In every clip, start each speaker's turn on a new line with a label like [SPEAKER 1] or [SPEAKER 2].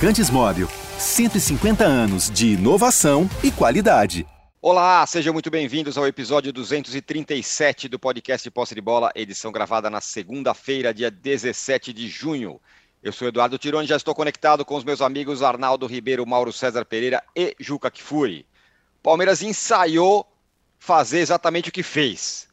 [SPEAKER 1] Lubrificantes Móvel. 150 anos de inovação e qualidade.
[SPEAKER 2] Olá, sejam muito bem-vindos ao episódio 237 do podcast Posse de Bola, edição gravada na segunda-feira, dia 17 de junho. Eu sou Eduardo Tironi, já estou conectado com os meus amigos Arnaldo Ribeiro, Mauro César Pereira e Juca Kifuri. Palmeiras ensaiou fazer exatamente o que fez.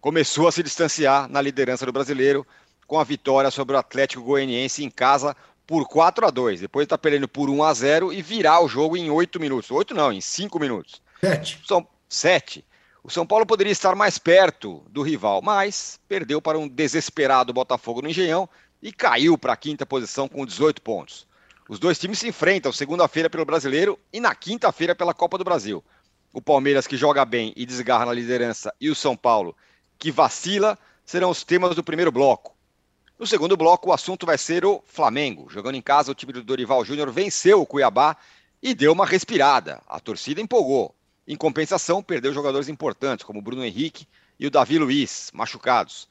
[SPEAKER 2] Começou a se distanciar na liderança do brasileiro com a vitória sobre o Atlético Goianiense em casa por 4 a 2 Depois está perdendo por 1 a 0 e virar o jogo em 8 minutos. 8 não, em 5 minutos.
[SPEAKER 3] 7.
[SPEAKER 2] São 7. O São Paulo poderia estar mais perto do rival, mas perdeu para um desesperado Botafogo no Engenhão e caiu para a quinta posição com 18 pontos. Os dois times se enfrentam segunda-feira pelo Brasileiro e na quinta-feira pela Copa do Brasil. O Palmeiras, que joga bem e desgarra na liderança, e o São Paulo, que vacila, serão os temas do primeiro bloco. No segundo bloco, o assunto vai ser o Flamengo. Jogando em casa, o time do Dorival Júnior venceu o Cuiabá e deu uma respirada. A torcida empolgou. Em compensação, perdeu jogadores importantes, como Bruno Henrique e o Davi Luiz, machucados.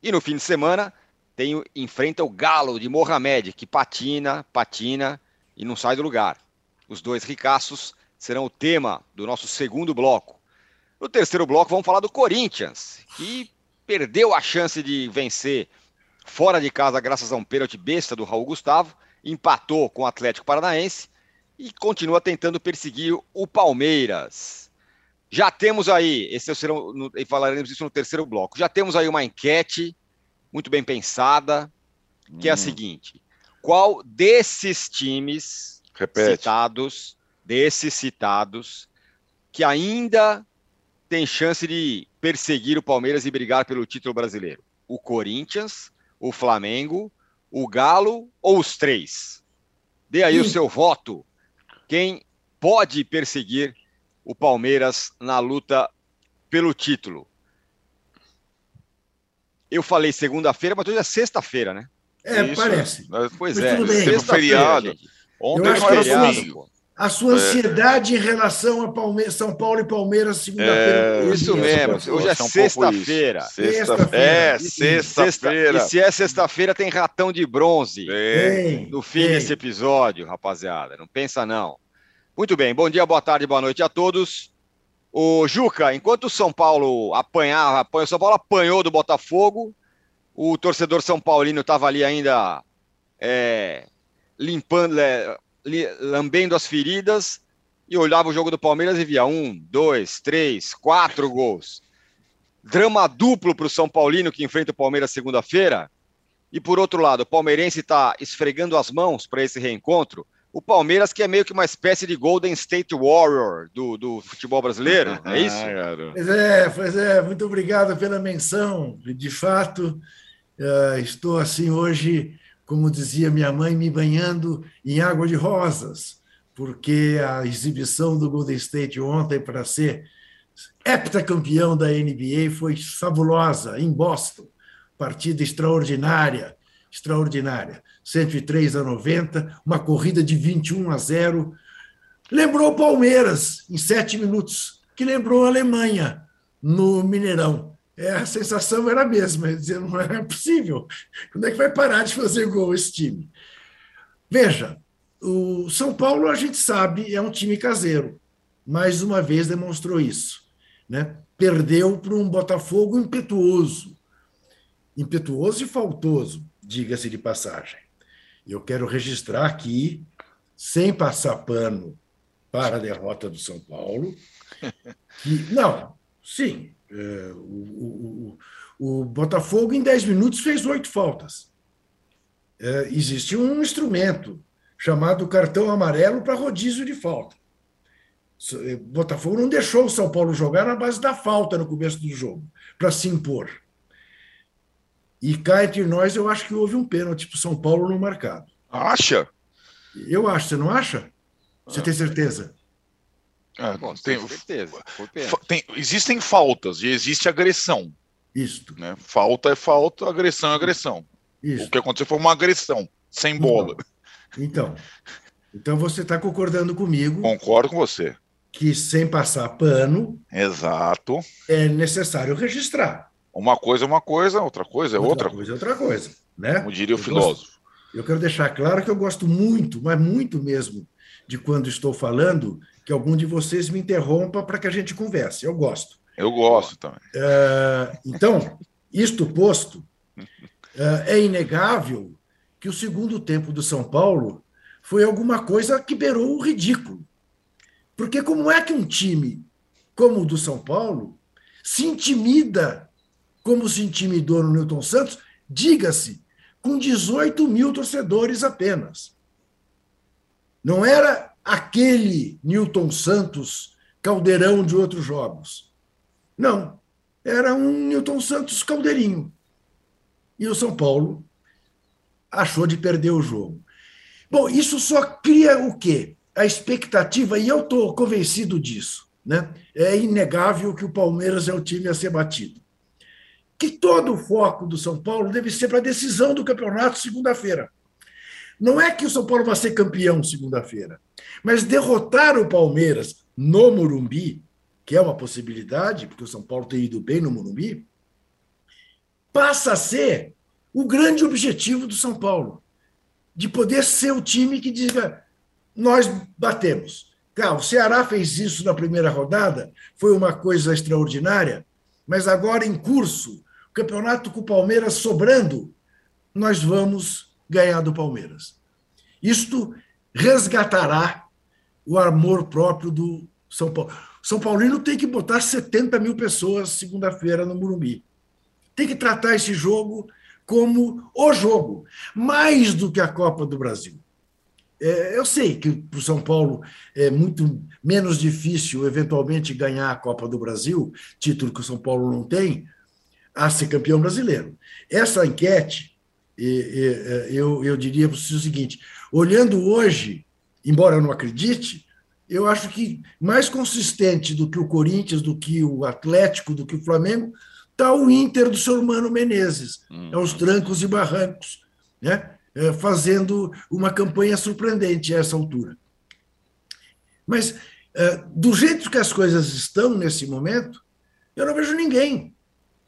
[SPEAKER 2] E no fim de semana, tem, enfrenta o Galo de Mohamed, que patina, patina e não sai do lugar. Os dois ricaços serão o tema do nosso segundo bloco. No terceiro bloco, vamos falar do Corinthians, que perdeu a chance de vencer fora de casa graças a um pênalti besta do Raul Gustavo, empatou com o Atlético Paranaense e continua tentando perseguir o Palmeiras. Já temos aí, esse é o, e falaremos isso no terceiro bloco, já temos aí uma enquete muito bem pensada, que hum. é a hum. seguinte: qual desses times Repete. citados, desses citados, que ainda tem chance de perseguir o Palmeiras e brigar pelo título brasileiro? O Corinthians, o Flamengo, o Galo ou os três? Dê aí Sim. o seu voto. Quem pode perseguir o Palmeiras na luta pelo título? Eu falei segunda-feira, mas hoje é sexta-feira, né?
[SPEAKER 3] É, Isso. parece.
[SPEAKER 2] Pois mas é, sexta-feira.
[SPEAKER 3] Ontem não era feriado, A sua é. ansiedade é. em relação a Palme São Paulo e Palmeiras segunda-feira.
[SPEAKER 2] É, isso mesmo. Hoje é sexta-feira.
[SPEAKER 3] Sexta-feira.
[SPEAKER 2] É, sexta-feira. E se é sexta-feira, tem ratão de bronze no fim desse episódio, rapaziada. Não pensa, não. Muito bem. Bom dia, boa tarde, boa noite a todos. O Juca, enquanto o São Paulo apanhava, apanhou, o São Paulo apanhou do Botafogo, o torcedor São Paulino estava ali ainda é, limpando, é, lambendo as feridas e olhava o jogo do Palmeiras e via um, dois, três, quatro gols. Drama duplo para o São Paulino que enfrenta o Palmeiras segunda-feira. E por outro lado, o palmeirense está esfregando as mãos para esse reencontro o Palmeiras, que é meio que uma espécie de Golden State Warrior do, do futebol brasileiro, é isso?
[SPEAKER 3] Ah, pois é, pois é, muito obrigado pela menção. De fato, uh, estou assim hoje, como dizia minha mãe, me banhando em água de rosas, porque a exibição do Golden State ontem para ser heptacampeão da NBA foi fabulosa, em Boston. Partida extraordinária, extraordinária. 103 a 90, uma corrida de 21 a 0. Lembrou o Palmeiras em sete minutos, que lembrou a Alemanha no Mineirão. É, a sensação era a mesma, dizendo, não é possível. Quando é que vai parar de fazer gol esse time? Veja, o São Paulo, a gente sabe, é um time caseiro. Mais uma vez demonstrou isso. Né? Perdeu para um Botafogo impetuoso. Impetuoso e faltoso, diga-se de passagem. Eu quero registrar aqui, sem passar pano para a derrota do São Paulo, que, não, sim, é, o, o, o, Botafogo em 10 minutos fez oito faltas. É, existe um instrumento chamado cartão amarelo para rodízio de falta. É, Botafogo não deixou o São Paulo jogar na base da falta no começo do jogo, para se impor. E cá entre nós, eu acho que houve um pênalti para o São Paulo no marcado.
[SPEAKER 2] Acha?
[SPEAKER 3] Eu acho, você não acha? Você ah. tem certeza?
[SPEAKER 2] Ah, Bom, tem, certeza. Tem, existem faltas e existe agressão.
[SPEAKER 3] Isto.
[SPEAKER 2] Né? Falta é falta, agressão é agressão. Isso. O que aconteceu foi uma agressão, sem bola.
[SPEAKER 3] Então, então, então você está concordando comigo.
[SPEAKER 2] Concordo com você.
[SPEAKER 3] Que sem passar pano.
[SPEAKER 2] Exato.
[SPEAKER 3] É necessário registrar.
[SPEAKER 2] Uma coisa é uma coisa, outra coisa é outra.
[SPEAKER 3] Outra coisa é outra coisa. Né?
[SPEAKER 2] Como diria o filósofo.
[SPEAKER 3] Eu quero deixar claro que eu gosto muito, mas muito mesmo, de quando estou falando, que algum de vocês me interrompa para que a gente converse. Eu gosto.
[SPEAKER 4] Eu gosto também.
[SPEAKER 3] Uh, então, isto posto, uh, é inegável que o segundo tempo do São Paulo foi alguma coisa que beirou o ridículo. Porque como é que um time como o do São Paulo se intimida como se intimidou no Newton Santos, diga-se, com 18 mil torcedores apenas. Não era aquele Newton Santos caldeirão de outros jogos. Não, era um Newton Santos caldeirinho. E o São Paulo achou de perder o jogo. Bom, isso só cria o quê? A expectativa, e eu estou convencido disso. Né? É inegável que o Palmeiras é o time a ser batido. Que todo o foco do São Paulo deve ser para a decisão do campeonato segunda-feira. Não é que o São Paulo vai ser campeão segunda-feira, mas derrotar o Palmeiras no Morumbi, que é uma possibilidade, porque o São Paulo tem ido bem no Morumbi, passa a ser o grande objetivo do São Paulo, de poder ser o time que diga: nós batemos. Claro, o Ceará fez isso na primeira rodada, foi uma coisa extraordinária, mas agora em curso, campeonato com o Palmeiras sobrando, nós vamos ganhar do Palmeiras. Isto resgatará o amor próprio do São Paulo. São Paulino tem que botar 70 mil pessoas segunda-feira no Morumbi. Tem que tratar esse jogo como o jogo, mais do que a Copa do Brasil. É, eu sei que para o São Paulo é muito menos difícil, eventualmente, ganhar a Copa do Brasil, título que o São Paulo não tem, a ser campeão brasileiro. Essa enquete, eu, eu diria para o seguinte: olhando hoje, embora eu não acredite, eu acho que mais consistente do que o Corinthians, do que o Atlético, do que o Flamengo, está o Inter do seu Mano Menezes, hum. é os trancos e barrancos, né? É, fazendo uma campanha surpreendente a essa altura. Mas, é, do jeito que as coisas estão nesse momento, eu não vejo ninguém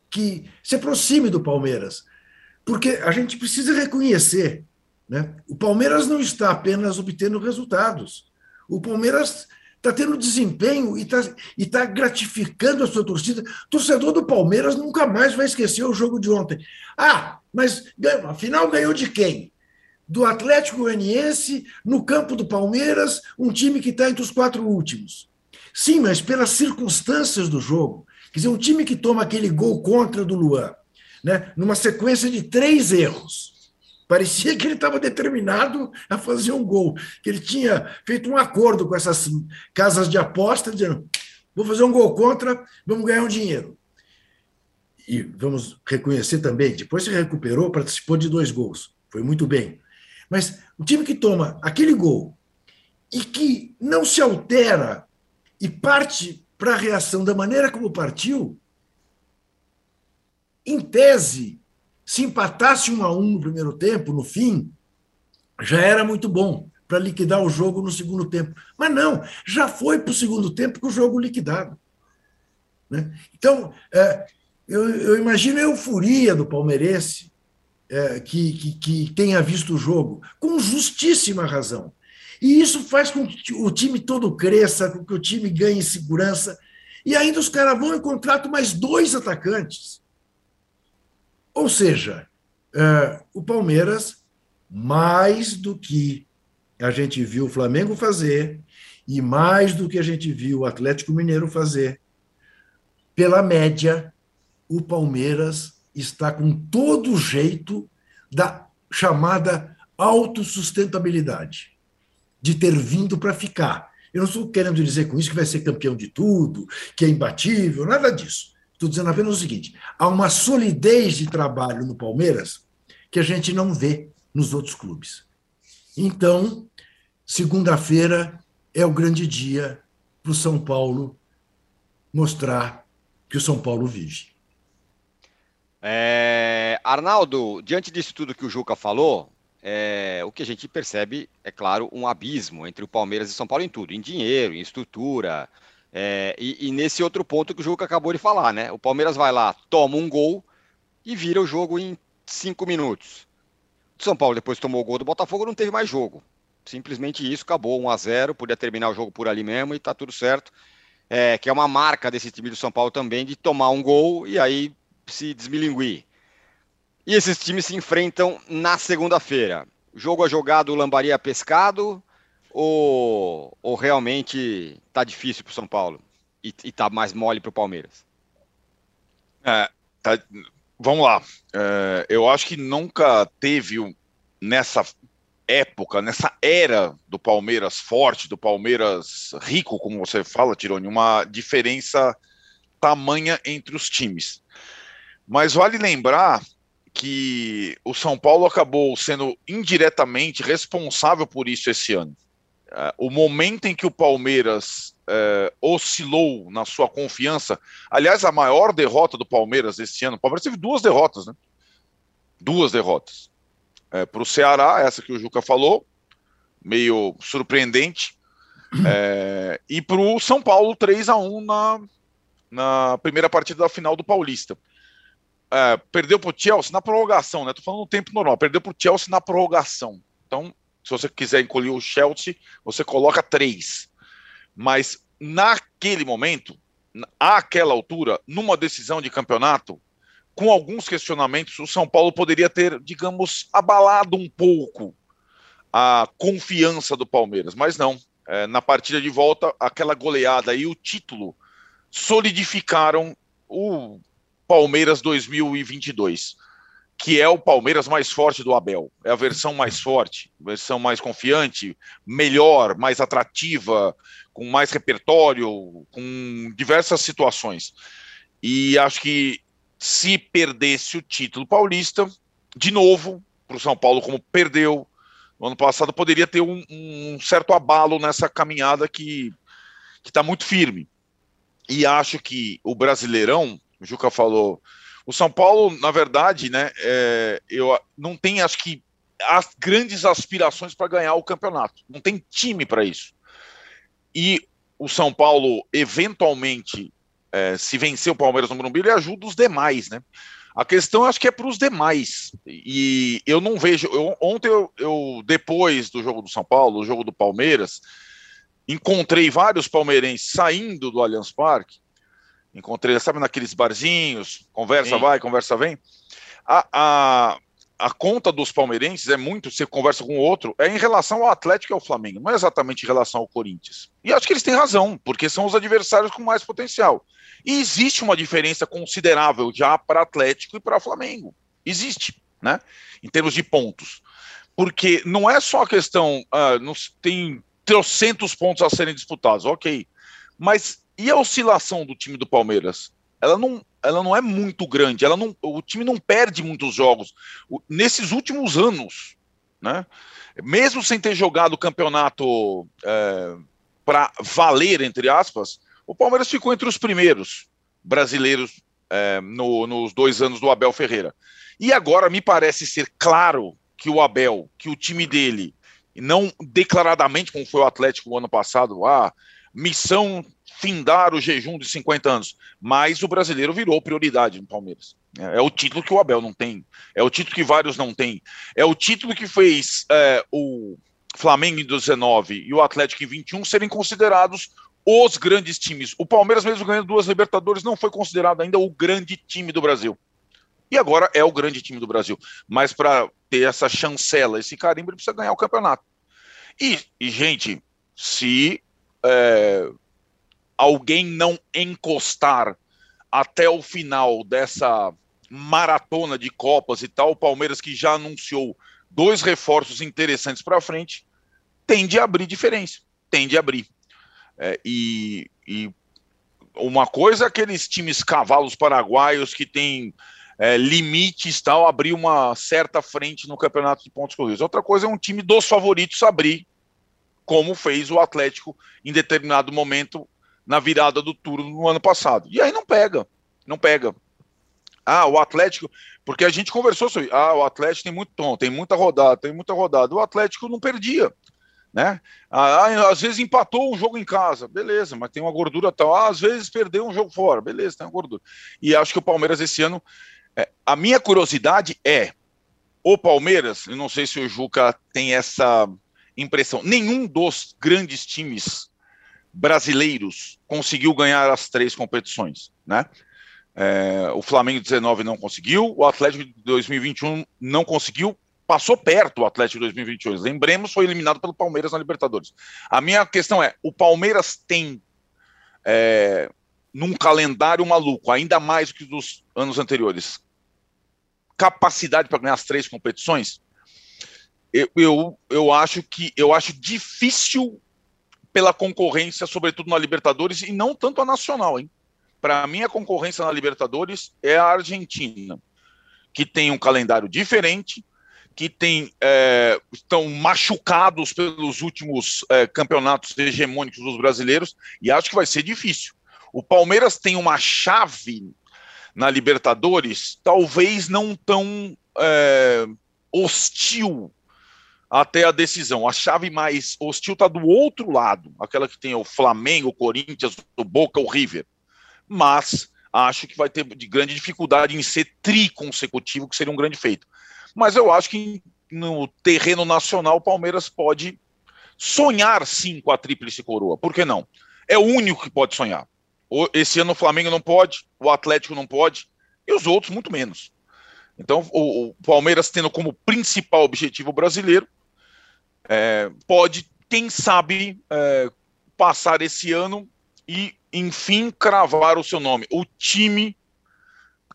[SPEAKER 3] que se aproxime do Palmeiras, porque a gente precisa reconhecer, né? o Palmeiras não está apenas obtendo resultados, o Palmeiras está tendo desempenho e está e tá gratificando a sua torcida. O torcedor do Palmeiras nunca mais vai esquecer o jogo de ontem. Ah, mas afinal ganhou de quem? Do Atlético Goianiense, no campo do Palmeiras, um time que está entre os quatro últimos. Sim, mas pelas circunstâncias do jogo. Quer dizer, um time que toma aquele gol contra do Luan, né, numa sequência de três erros Parecia que ele estava determinado a fazer um gol, que ele tinha feito um acordo com essas casas de aposta, dizendo: vou fazer um gol contra, vamos ganhar um dinheiro. E vamos reconhecer também, depois se recuperou, participou de dois gols, foi muito bem. Mas o time que toma aquele gol e que não se altera e parte para a reação da maneira como partiu, em tese, se empatasse um a um no primeiro tempo, no fim, já era muito bom para liquidar o jogo no segundo tempo. Mas não, já foi para o segundo tempo com o jogo liquidado. Né? Então, é, eu, eu, imagino a euforia do palmeirense é, que, que, que tenha visto o jogo, com justíssima razão. E isso faz com que o time todo cresça, com que o time ganhe segurança. E ainda os caras vão e contratam mais dois atacantes. Ou seja, uh, o Palmeiras, mais do que a gente viu o Flamengo fazer, e mais do que a gente viu o Atlético Mineiro fazer, pela média, o Palmeiras está com todo o jeito da chamada autossustentabilidade, de ter vindo para ficar. Eu não estou querendo dizer com isso que vai ser campeão de tudo, que é imbatível, nada disso. Estou dizendo apenas o seguinte: há uma solidez de trabalho no Palmeiras que a gente não vê nos outros clubes. Então, segunda-feira é o grande dia para o São Paulo mostrar que o São Paulo vive.
[SPEAKER 2] É, Arnaldo, diante disso tudo que o Juca falou, é, o que a gente percebe, é claro, um abismo entre o Palmeiras e São Paulo em tudo, em dinheiro, em estrutura, é, e, e, nesse outro ponto que o Juca acabou de falar, né? O Palmeiras vai lá, toma um gol e vira o jogo em cinco minutos. São Paulo depois tomou o gol do Botafogo, não teve mais jogo. Simplesmente isso, acabou 1 a 0 podia terminar o jogo por ali mesmo e tá tudo certo. É, que é uma marca desse time do São Paulo também, de tomar um gol e aí se desmilinguir. E esses times se enfrentam na segunda-feira. Jogo é jogado, lambaria pescado, ou, ou realmente tá difícil para o São Paulo e, e tá mais mole para o Palmeiras?
[SPEAKER 4] É, tá, vamos lá. É, eu acho que nunca teve nessa época, nessa era do Palmeiras forte, do Palmeiras rico, como você fala, Tirone, uma diferença tamanha entre os times. Mas vale lembrar que o São Paulo acabou sendo indiretamente responsável por isso esse ano. É, o momento em que o Palmeiras é, oscilou na sua confiança, aliás, a maior derrota do Palmeiras esse ano, o Palmeiras teve duas derrotas, né? Duas derrotas. É, para o Ceará, essa que o Juca falou, meio surpreendente, e para o São Paulo, 3 a 1 na, na primeira partida da final do Paulista. É, perdeu para o Chelsea na prorrogação, né? Tô falando no tempo normal, perdeu para o Chelsea na prorrogação. Então, se você quiser encolher o Chelsea, você coloca três. Mas naquele momento, àquela altura, numa decisão de campeonato, com alguns questionamentos, o São Paulo poderia ter, digamos, abalado um pouco a confiança do Palmeiras, mas não. É, na partida de volta, aquela goleada e o título solidificaram o Palmeiras 2022 que é o Palmeiras mais forte do Abel. É a versão mais forte, versão mais confiante, melhor, mais atrativa, com mais repertório, com diversas situações. E acho que se perdesse o título paulista, de novo, para o São Paulo, como perdeu no ano passado, poderia ter um, um certo abalo nessa caminhada que está muito firme. E acho que o Brasileirão, o Juca falou o São Paulo, na verdade, né, é, eu não tem, acho que, as grandes aspirações para ganhar o campeonato. Não tem time para isso. E o São Paulo, eventualmente, é, se vencer o Palmeiras no Morumbi, ele ajuda os demais, né? A questão acho que é para os demais. E eu não vejo. Eu, ontem, eu, eu, depois do jogo do São Paulo, o jogo do Palmeiras, encontrei vários palmeirenses saindo do Allianz Parque Encontrei, sabe, naqueles barzinhos, conversa Sim. vai, conversa vem. A, a, a conta dos palmeirenses é muito, você conversa com o outro, é em relação ao Atlético e ao Flamengo, não é exatamente em relação ao Corinthians. E acho que eles têm razão, porque são os adversários com mais potencial. E existe uma diferença considerável já para Atlético e para Flamengo. Existe, né? Em termos de pontos. Porque não é só a questão, uh, tem trocentos pontos a serem disputados, ok. Mas e a oscilação do time do Palmeiras? Ela não, ela não é muito grande, ela não, o time não perde muitos jogos. O, nesses últimos anos, né? mesmo sem ter jogado o campeonato é, para valer, entre aspas, o Palmeiras ficou entre os primeiros brasileiros é, no, nos dois anos do Abel Ferreira. E agora me parece ser claro que o Abel, que o time dele, não declaradamente como foi o Atlético no ano passado, ah, missão findar o jejum de 50 anos, mas o brasileiro virou prioridade no Palmeiras. É, é o título que o Abel não tem, é o título que vários não têm, é o título que fez é, o Flamengo em 19 e o Atlético em 21 serem considerados os grandes times. O Palmeiras, mesmo ganhando duas Libertadores, não foi considerado ainda o grande time do Brasil. E agora é o grande time do Brasil. Mas para ter essa chancela, esse carimbo, ele precisa ganhar o campeonato. E, e gente, se é, alguém não encostar até o final dessa maratona de Copas e tal, o Palmeiras que já anunciou dois reforços interessantes para frente, tende a abrir diferença, tende a abrir. É, e, e, uma coisa é aqueles times cavalos paraguaios que têm é, limites tal, abrir uma certa frente no campeonato de pontos corridos. Outra coisa é um time dos favoritos abrir, como fez o Atlético em determinado momento na virada do turno no ano passado. E aí não pega, não pega. Ah, o Atlético, porque a gente conversou sobre, ah, o Atlético tem muito tom, tem muita rodada, tem muita rodada. O Atlético não perdia, né? Ah, às vezes empatou um jogo em casa, beleza, mas tem uma gordura tal. Ah, às vezes perdeu um jogo fora, beleza, tem uma gordura. E acho que o Palmeiras esse ano, é, a minha curiosidade é o Palmeiras, eu não sei se o Juca tem essa impressão, nenhum dos grandes times brasileiros conseguiu ganhar as três competições, né? É, o Flamengo 19 não conseguiu, o Atlético de 2021 não conseguiu, passou perto o Atlético de 2021. Lembremos, foi eliminado pelo Palmeiras na Libertadores. A minha questão é: o Palmeiras tem é, num calendário maluco, ainda mais que dos anos anteriores, capacidade para ganhar as três competições? Eu, eu, eu acho que eu acho difícil pela concorrência, sobretudo na Libertadores, e não tanto a nacional, hein? Para mim, a concorrência na Libertadores é a Argentina, que tem um calendário diferente, que tem, é, estão machucados pelos últimos é, campeonatos hegemônicos dos brasileiros, e acho que vai ser difícil. O Palmeiras tem uma chave na Libertadores, talvez não tão é, hostil até a decisão. A chave mais hostil está do outro lado, aquela que tem o Flamengo, o Corinthians, o Boca, o River. Mas acho que vai ter de grande dificuldade em ser tri consecutivo, que seria um grande feito. Mas eu acho que no terreno nacional o Palmeiras pode sonhar sim com a tríplice coroa. Por que não? É o único que pode sonhar. Esse ano o Flamengo não pode, o Atlético não pode, e os outros muito menos. Então, o, Palmeiras tendo como principal objetivo brasileiro, é, pode, quem sabe, é, passar esse ano e, enfim, cravar o seu nome. O time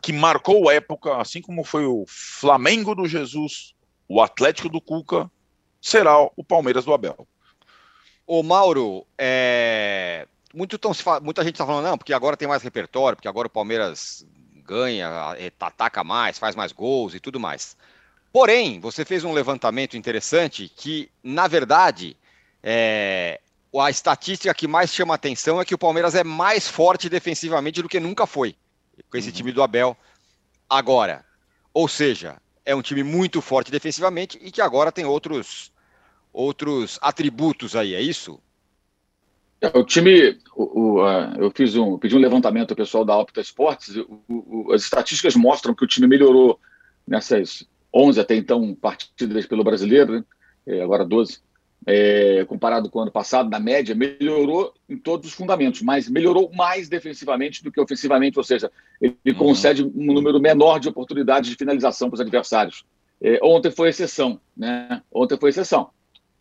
[SPEAKER 4] que marcou época, assim como foi o Flamengo do Jesus, o Atlético do Cuca, será o Palmeiras do Abel.
[SPEAKER 2] Ô Mauro, é... Muito tão, muita gente está falando, não, porque agora tem mais repertório, porque agora o Palmeiras ganha, ataca mais, faz mais gols e tudo mais. Porém, você fez um levantamento interessante que, na verdade, é, a estatística que mais chama atenção é que o Palmeiras é mais forte defensivamente do que nunca foi com esse uhum. time do Abel agora. Ou seja, é um time muito forte defensivamente e que agora tem outros outros atributos aí, é isso?
[SPEAKER 5] É, o time, o, o, uh, eu fiz um, pedi um levantamento ao pessoal da Opta Esportes. O, as estatísticas mostram que o time melhorou nessas 11 até então partidas pelo brasileiro, né? é, agora 12, é, comparado com o ano passado, na média, melhorou em todos os fundamentos, mas melhorou mais defensivamente do que ofensivamente, ou seja, ele uhum. concede um número menor de oportunidades de finalização para os adversários. É, ontem foi exceção, né? Ontem foi exceção.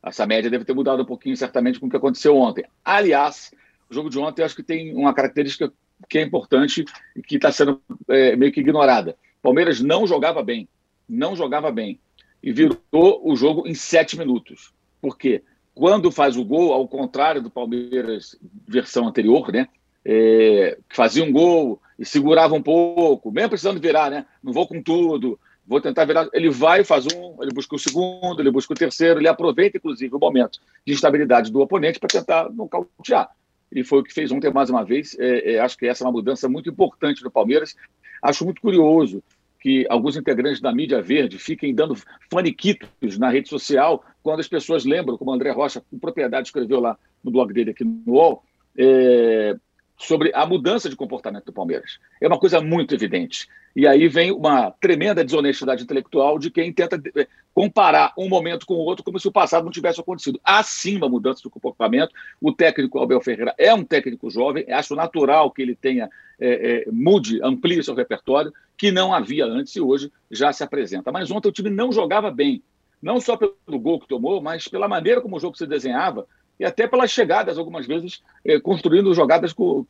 [SPEAKER 5] Essa média deve ter mudado um pouquinho, certamente, com o que aconteceu ontem. Aliás, o jogo de ontem eu acho que tem uma característica que é importante e que está sendo é, meio que ignorada. Palmeiras não jogava bem não jogava bem e virou o jogo em sete minutos. Por quê? Quando faz o gol, ao contrário do Palmeiras versão anterior, né? É, fazia um gol e segurava um pouco, mesmo precisando virar, né? Não vou com tudo, vou tentar virar. Ele vai, faz um, ele busca o segundo, ele busca o terceiro, ele aproveita, inclusive, o momento de instabilidade do oponente para tentar nocautear. E foi o que fez ontem mais uma vez. É, é, acho que essa é uma mudança muito importante do Palmeiras. Acho muito curioso que alguns integrantes da mídia verde fiquem dando faniquitos na rede social quando as pessoas lembram, como o André Rocha, com propriedade, escreveu lá no blog dele aqui no UOL, é, sobre a mudança de comportamento do Palmeiras. É uma coisa muito evidente. E aí vem uma tremenda desonestidade intelectual de quem tenta eh, comparar um momento com o outro como se o passado não tivesse acontecido. Sim uma mudança de comportamento. O técnico Abel Ferreira é um técnico jovem, acho natural que ele tenha, é, é, mude, amplie seu repertório, que não havia antes e hoje já se apresenta. Mas ontem o time não jogava bem, não só pelo gol que tomou, mas pela maneira como o jogo se desenhava e até pelas chegadas, algumas vezes, eh, construindo jogadas com,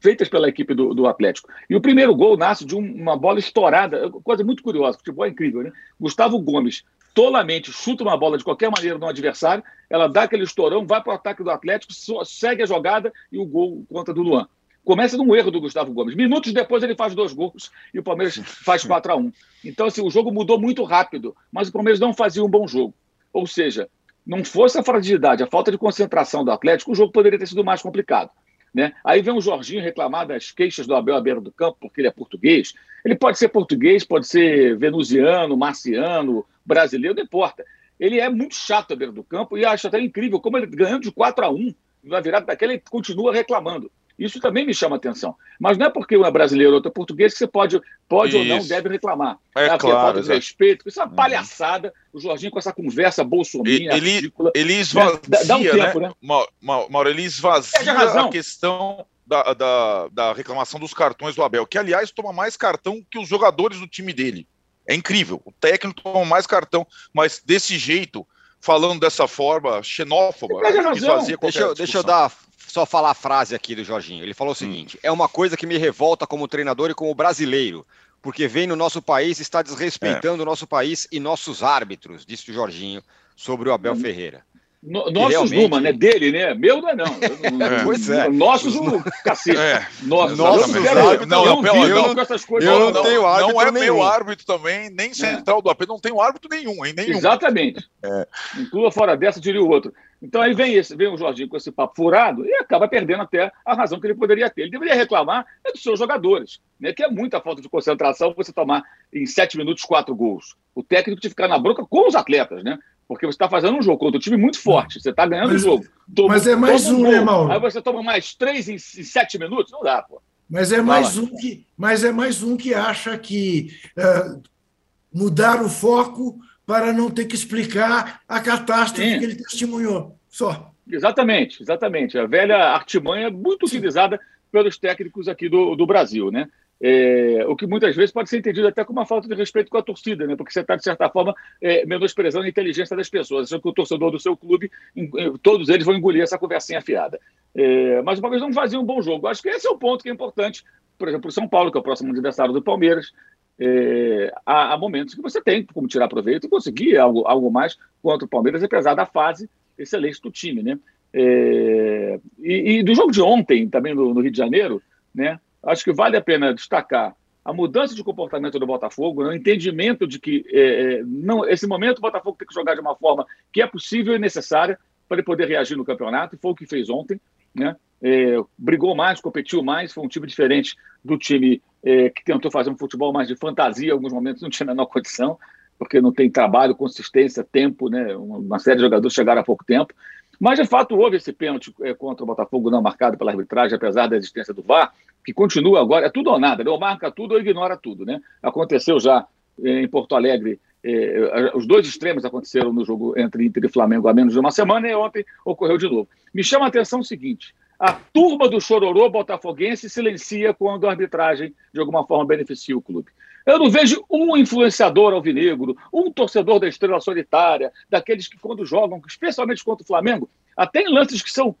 [SPEAKER 5] feitas pela equipe do, do, Atlético. E o primeiro gol nasce de um, uma bola estourada, coisa muito curiosa, futebol é incrível, né? Gustavo Gomes tolamente chuta uma bola de qualquer maneira no adversário, ela dá aquele estourão, vai para o ataque do Atlético, segue a jogada e o gol conta do Luan. Começa num erro do Gustavo Gomes. Minutos depois ele faz dois gols e o Palmeiras faz 4 a 1 Então, assim, o jogo mudou muito rápido, mas o Palmeiras não fazia um bom jogo. Ou seja, não fosse a fragilidade, a falta de concentração do Atlético, o jogo poderia ter sido mais complicado. Né? Aí vem o Jorginho reclamar das queixas do Abel à beira do campo, porque ele é português. Ele pode ser português, pode ser venusiano, marciano, brasileiro, não importa. Ele é muito chato à beira do campo e acho até incrível como ele ganhando de 4 a 1 na virada daquela, ele continua reclamando. Isso também me chama atenção. Mas não é porque um é brasileiro ou outro é português que você pode, pode ou não deve reclamar.
[SPEAKER 4] É, é claro. Falta
[SPEAKER 5] de respeito. Isso é uma uhum. palhaçada. O Jorginho com essa conversa bolsominion,
[SPEAKER 4] ele, ridícula. Ele esvazia, dá, dá um tempo, né? né? Mauro, ele esvazia a questão da, da, da reclamação dos cartões do Abel, que, aliás, toma mais cartão que os jogadores do time dele. É incrível. O técnico toma mais cartão, mas desse jeito, falando dessa forma xenófoba,
[SPEAKER 2] deixa, eu, deixa eu dar só falar a frase aqui do Jorginho. Ele falou o seguinte: hum. é uma coisa que me revolta como treinador e como brasileiro, porque vem no nosso país está desrespeitando é. o nosso país e nossos árbitros, disse o Jorginho sobre o Abel hum. Ferreira.
[SPEAKER 5] No, nossos realmente... numa, né? Dele, né? Meu não é não.
[SPEAKER 2] é, pois é.
[SPEAKER 5] Nossos o cacete. É.
[SPEAKER 4] Nossos. Nossos não, não, não, eu, não, eu, não, essas coisas. Eu não, não tenho árbitro Não é nenhum. meu árbitro também, nem é. central do AP, não tenho árbitro nenhum, hein? Nenhum.
[SPEAKER 5] Exatamente. É. Inclua fora dessa, diria o outro. Então aí vem, esse, vem o Jorginho com esse papo furado e acaba perdendo até a razão que ele poderia ter. Ele deveria reclamar é dos seus jogadores, né? Que é muita falta de concentração você tomar em sete minutos quatro gols. O técnico de ficar na bronca com os atletas, né? Porque você está fazendo um jogo contra um time muito forte, você está ganhando o jogo.
[SPEAKER 3] Toma, mas é mais um, né, Mauro?
[SPEAKER 5] Aí você toma mais três em, em sete minutos? Não dá, pô.
[SPEAKER 3] Mas é mais um que, mas é mais um que acha que uh, mudar o foco para não ter que explicar a catástrofe Sim. que ele testemunhou. Só.
[SPEAKER 5] Exatamente, exatamente. A velha artimanha muito utilizada pelos técnicos aqui do, do Brasil, né? É, o que muitas vezes pode ser entendido até como uma falta de respeito com a torcida, né? porque você está, de certa forma, é, menosprezando a inteligência das pessoas. Achando que o torcedor do seu clube, todos eles vão engolir essa conversinha afiada. É, mas o Palmeiras não fazia um bom jogo. Acho que esse é o ponto que é importante. Por exemplo, o São Paulo, que é o próximo adversário do Palmeiras, é, há, há, momentos que você tem como tirar proveito e conseguir algo, algo mais contra o Palmeiras, apesar da fase excelente do time. Né? É, e, e, do jogo de ontem, também no, no Rio de Janeiro, né? Acho que vale a pena destacar a mudança de comportamento do Botafogo, né, o entendimento de que é, é, não, esse momento o Botafogo tem que jogar de uma forma que é possível e necessária para ele poder reagir no campeonato, foi o que fez ontem. Né? É, brigou mais, competiu mais, foi um time diferente do time é, que tentou fazer um futebol mais de fantasia, em alguns momentos não tinha a menor condição, porque não tem trabalho, consistência, tempo, né? uma série de jogadores chegaram há pouco tempo. Mas, de fato, houve esse pênalti é, contra o Botafogo não marcado pela arbitragem, apesar da existência do VAR, que continua agora, é tudo ou nada, né? ou marca tudo ou ignora tudo. Né? Aconteceu já é, em Porto Alegre, é, os dois extremos aconteceram no jogo entre Inter e Flamengo há menos de uma semana e ontem ocorreu de novo. Me chama a atenção o seguinte: a turma do chororô botafoguense silencia quando a arbitragem de alguma forma beneficia o clube. Eu não vejo um influenciador alvinegro, um torcedor da estrela solitária, daqueles que, quando jogam, especialmente contra o Flamengo, até em lances que são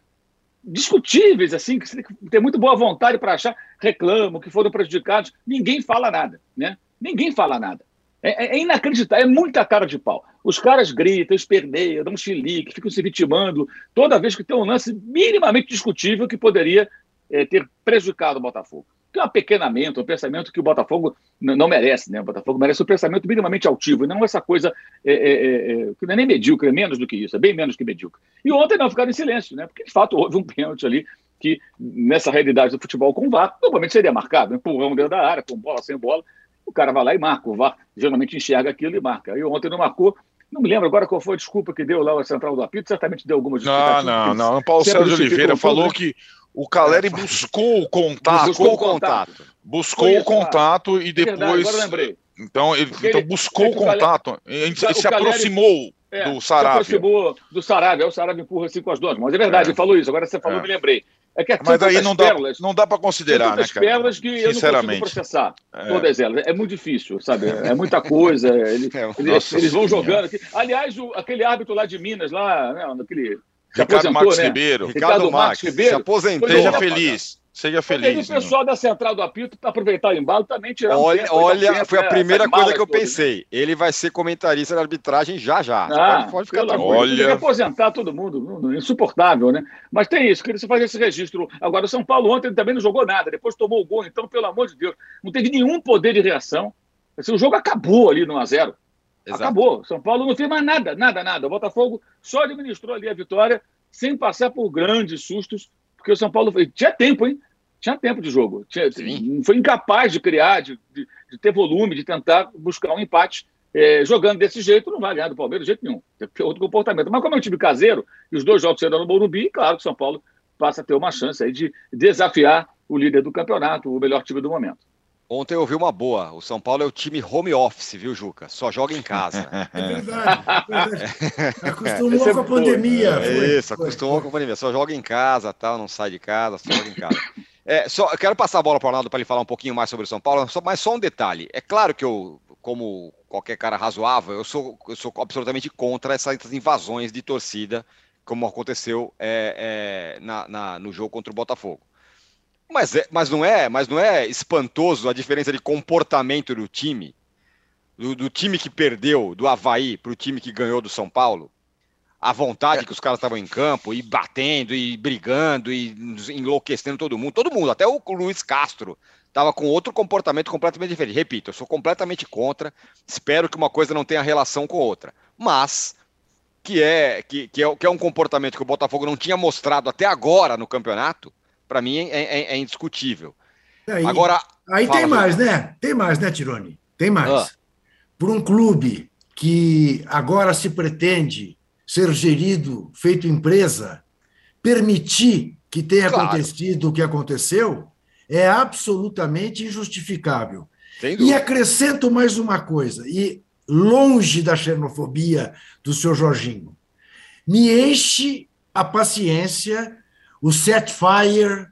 [SPEAKER 5] discutíveis, assim, que tem muito boa vontade para achar, reclamam, que foram prejudicados. Ninguém fala nada, né? Ninguém fala nada. É, é, é inacreditável, é muita cara de pau. Os caras gritam, esperneiam, dão um ficam se vitimando toda vez que tem um lance minimamente discutível que poderia é, ter prejudicado o Botafogo que é um apequenamento, um pensamento que o Botafogo não merece, né? O Botafogo merece um pensamento minimamente altivo, e não essa coisa é, é, é, é, que não é nem medíocre, é menos do que isso, é bem menos que medíocre. E ontem não ficaram em silêncio, né? Porque de fato houve um pênalti ali que, nessa realidade do futebol com o VAR, normalmente seria marcado, empurrão dentro da área, com bola, sem bola, o cara vai lá e marca. O VAR geralmente enxerga aquilo e marca. E ontem não marcou, não me lembro agora qual foi a desculpa que deu lá a central do apito, certamente deu alguma
[SPEAKER 4] desculpa. Não, não, não. O Paulo Sérgio Oliveira falou que o Caleri buscou o contato.
[SPEAKER 2] Buscou o contato.
[SPEAKER 4] Buscou o contato e depois. Verdade, agora lembrei. Então, ele, então buscou é o contato. Ele, ele se aproximou é, do Sarabia. Se aproximou
[SPEAKER 5] do Sarabia. O Sarabia empurra assim com as duas mãos. É verdade, é. ele falou isso. Agora você falou, é. me lembrei.
[SPEAKER 4] É que Mas aí não dá, pérolas, não dá para considerar, né, cara?
[SPEAKER 5] pérolas que eu não consigo processar é. todas elas. É muito difícil, sabe? É muita coisa. Ele, é, eles, eles, vão jogando. Aliás, o, aquele árbitro lá de Minas, lá, né, naquele
[SPEAKER 4] Ricardo Marques né? Ribeiro.
[SPEAKER 5] Ricardo Marques Ribeiro. Se
[SPEAKER 4] aposentou. Seja feliz. Seja feliz.
[SPEAKER 5] o pessoal da central do apito, para aproveitar o embalo, também tirar
[SPEAKER 2] Olha, um olha foi a é, primeira coisa que eu todas, pensei. Né? Ele vai ser comentarista da arbitragem já já.
[SPEAKER 5] Ah, pode, pode ficar tranquilo. Olha... Tem que aposentar todo mundo. Insuportável, né? Mas tem isso, queria você fazer esse registro. Agora, o São Paulo ontem também não jogou nada, depois tomou o gol, então, pelo amor de Deus, não teve nenhum poder de reação. Assim, o jogo acabou ali no 1x0. Acabou. São Paulo não fez mais nada, nada, nada. O Botafogo só administrou ali a vitória sem passar por grandes sustos, porque o São Paulo tinha tempo, hein? Tinha tempo de jogo. Tinha, foi incapaz de criar, de, de, de, ter volume, de tentar buscar um empate. É, jogando desse jeito, não vai ganhar do Palmeiras de jeito nenhum. Tem outro comportamento. Mas como é um time caseiro, e os dois jogos serão no Morumbi, claro que o São Paulo passa a ter uma chance aí de desafiar o líder do campeonato, o melhor time do momento.
[SPEAKER 2] Ontem eu ouvi uma boa. O São Paulo é o time home office, viu, Juca? Só joga em casa.
[SPEAKER 3] É verdade. É verdade. Acostumou com a pandemia.
[SPEAKER 2] É isso, acostumou com a pandemia. Só joga em casa, tal, não sai de casa, só joga em casa. É, só, eu quero passar a bola para o Arnaldo para ele falar um pouquinho mais sobre o São Paulo, só, mas só um detalhe. É claro que eu, como qualquer cara razoável, eu sou, eu sou absolutamente contra essas invasões de torcida, como aconteceu é, é, na, na, no jogo contra o Botafogo. Mas, é, mas, não é, mas não é espantoso a diferença de comportamento do time, do, do time que perdeu do Havaí para o time que ganhou do São Paulo? A vontade que os caras estavam em campo, e batendo, e brigando, e enlouquecendo todo mundo. Todo mundo, até o Luiz Castro estava com outro comportamento completamente diferente. Repito, eu sou completamente contra. Espero que uma coisa não tenha relação com outra. Mas que é que, que é, que é um comportamento que o Botafogo não tinha mostrado até agora no campeonato para mim é, é, é, indiscutível.
[SPEAKER 3] Aí, Agora. Aí tem mais, né? Tem mais, né, Tironi? Tem mais. Ah. Por um clube que agora se pretende ser gerido, feito empresa, permitir que tenha claro. acontecido o que aconteceu, é absolutamente injustificável. E acrescento mais uma coisa, e longe da xenofobia do seu Jorginho, me enche a paciência o Setfire,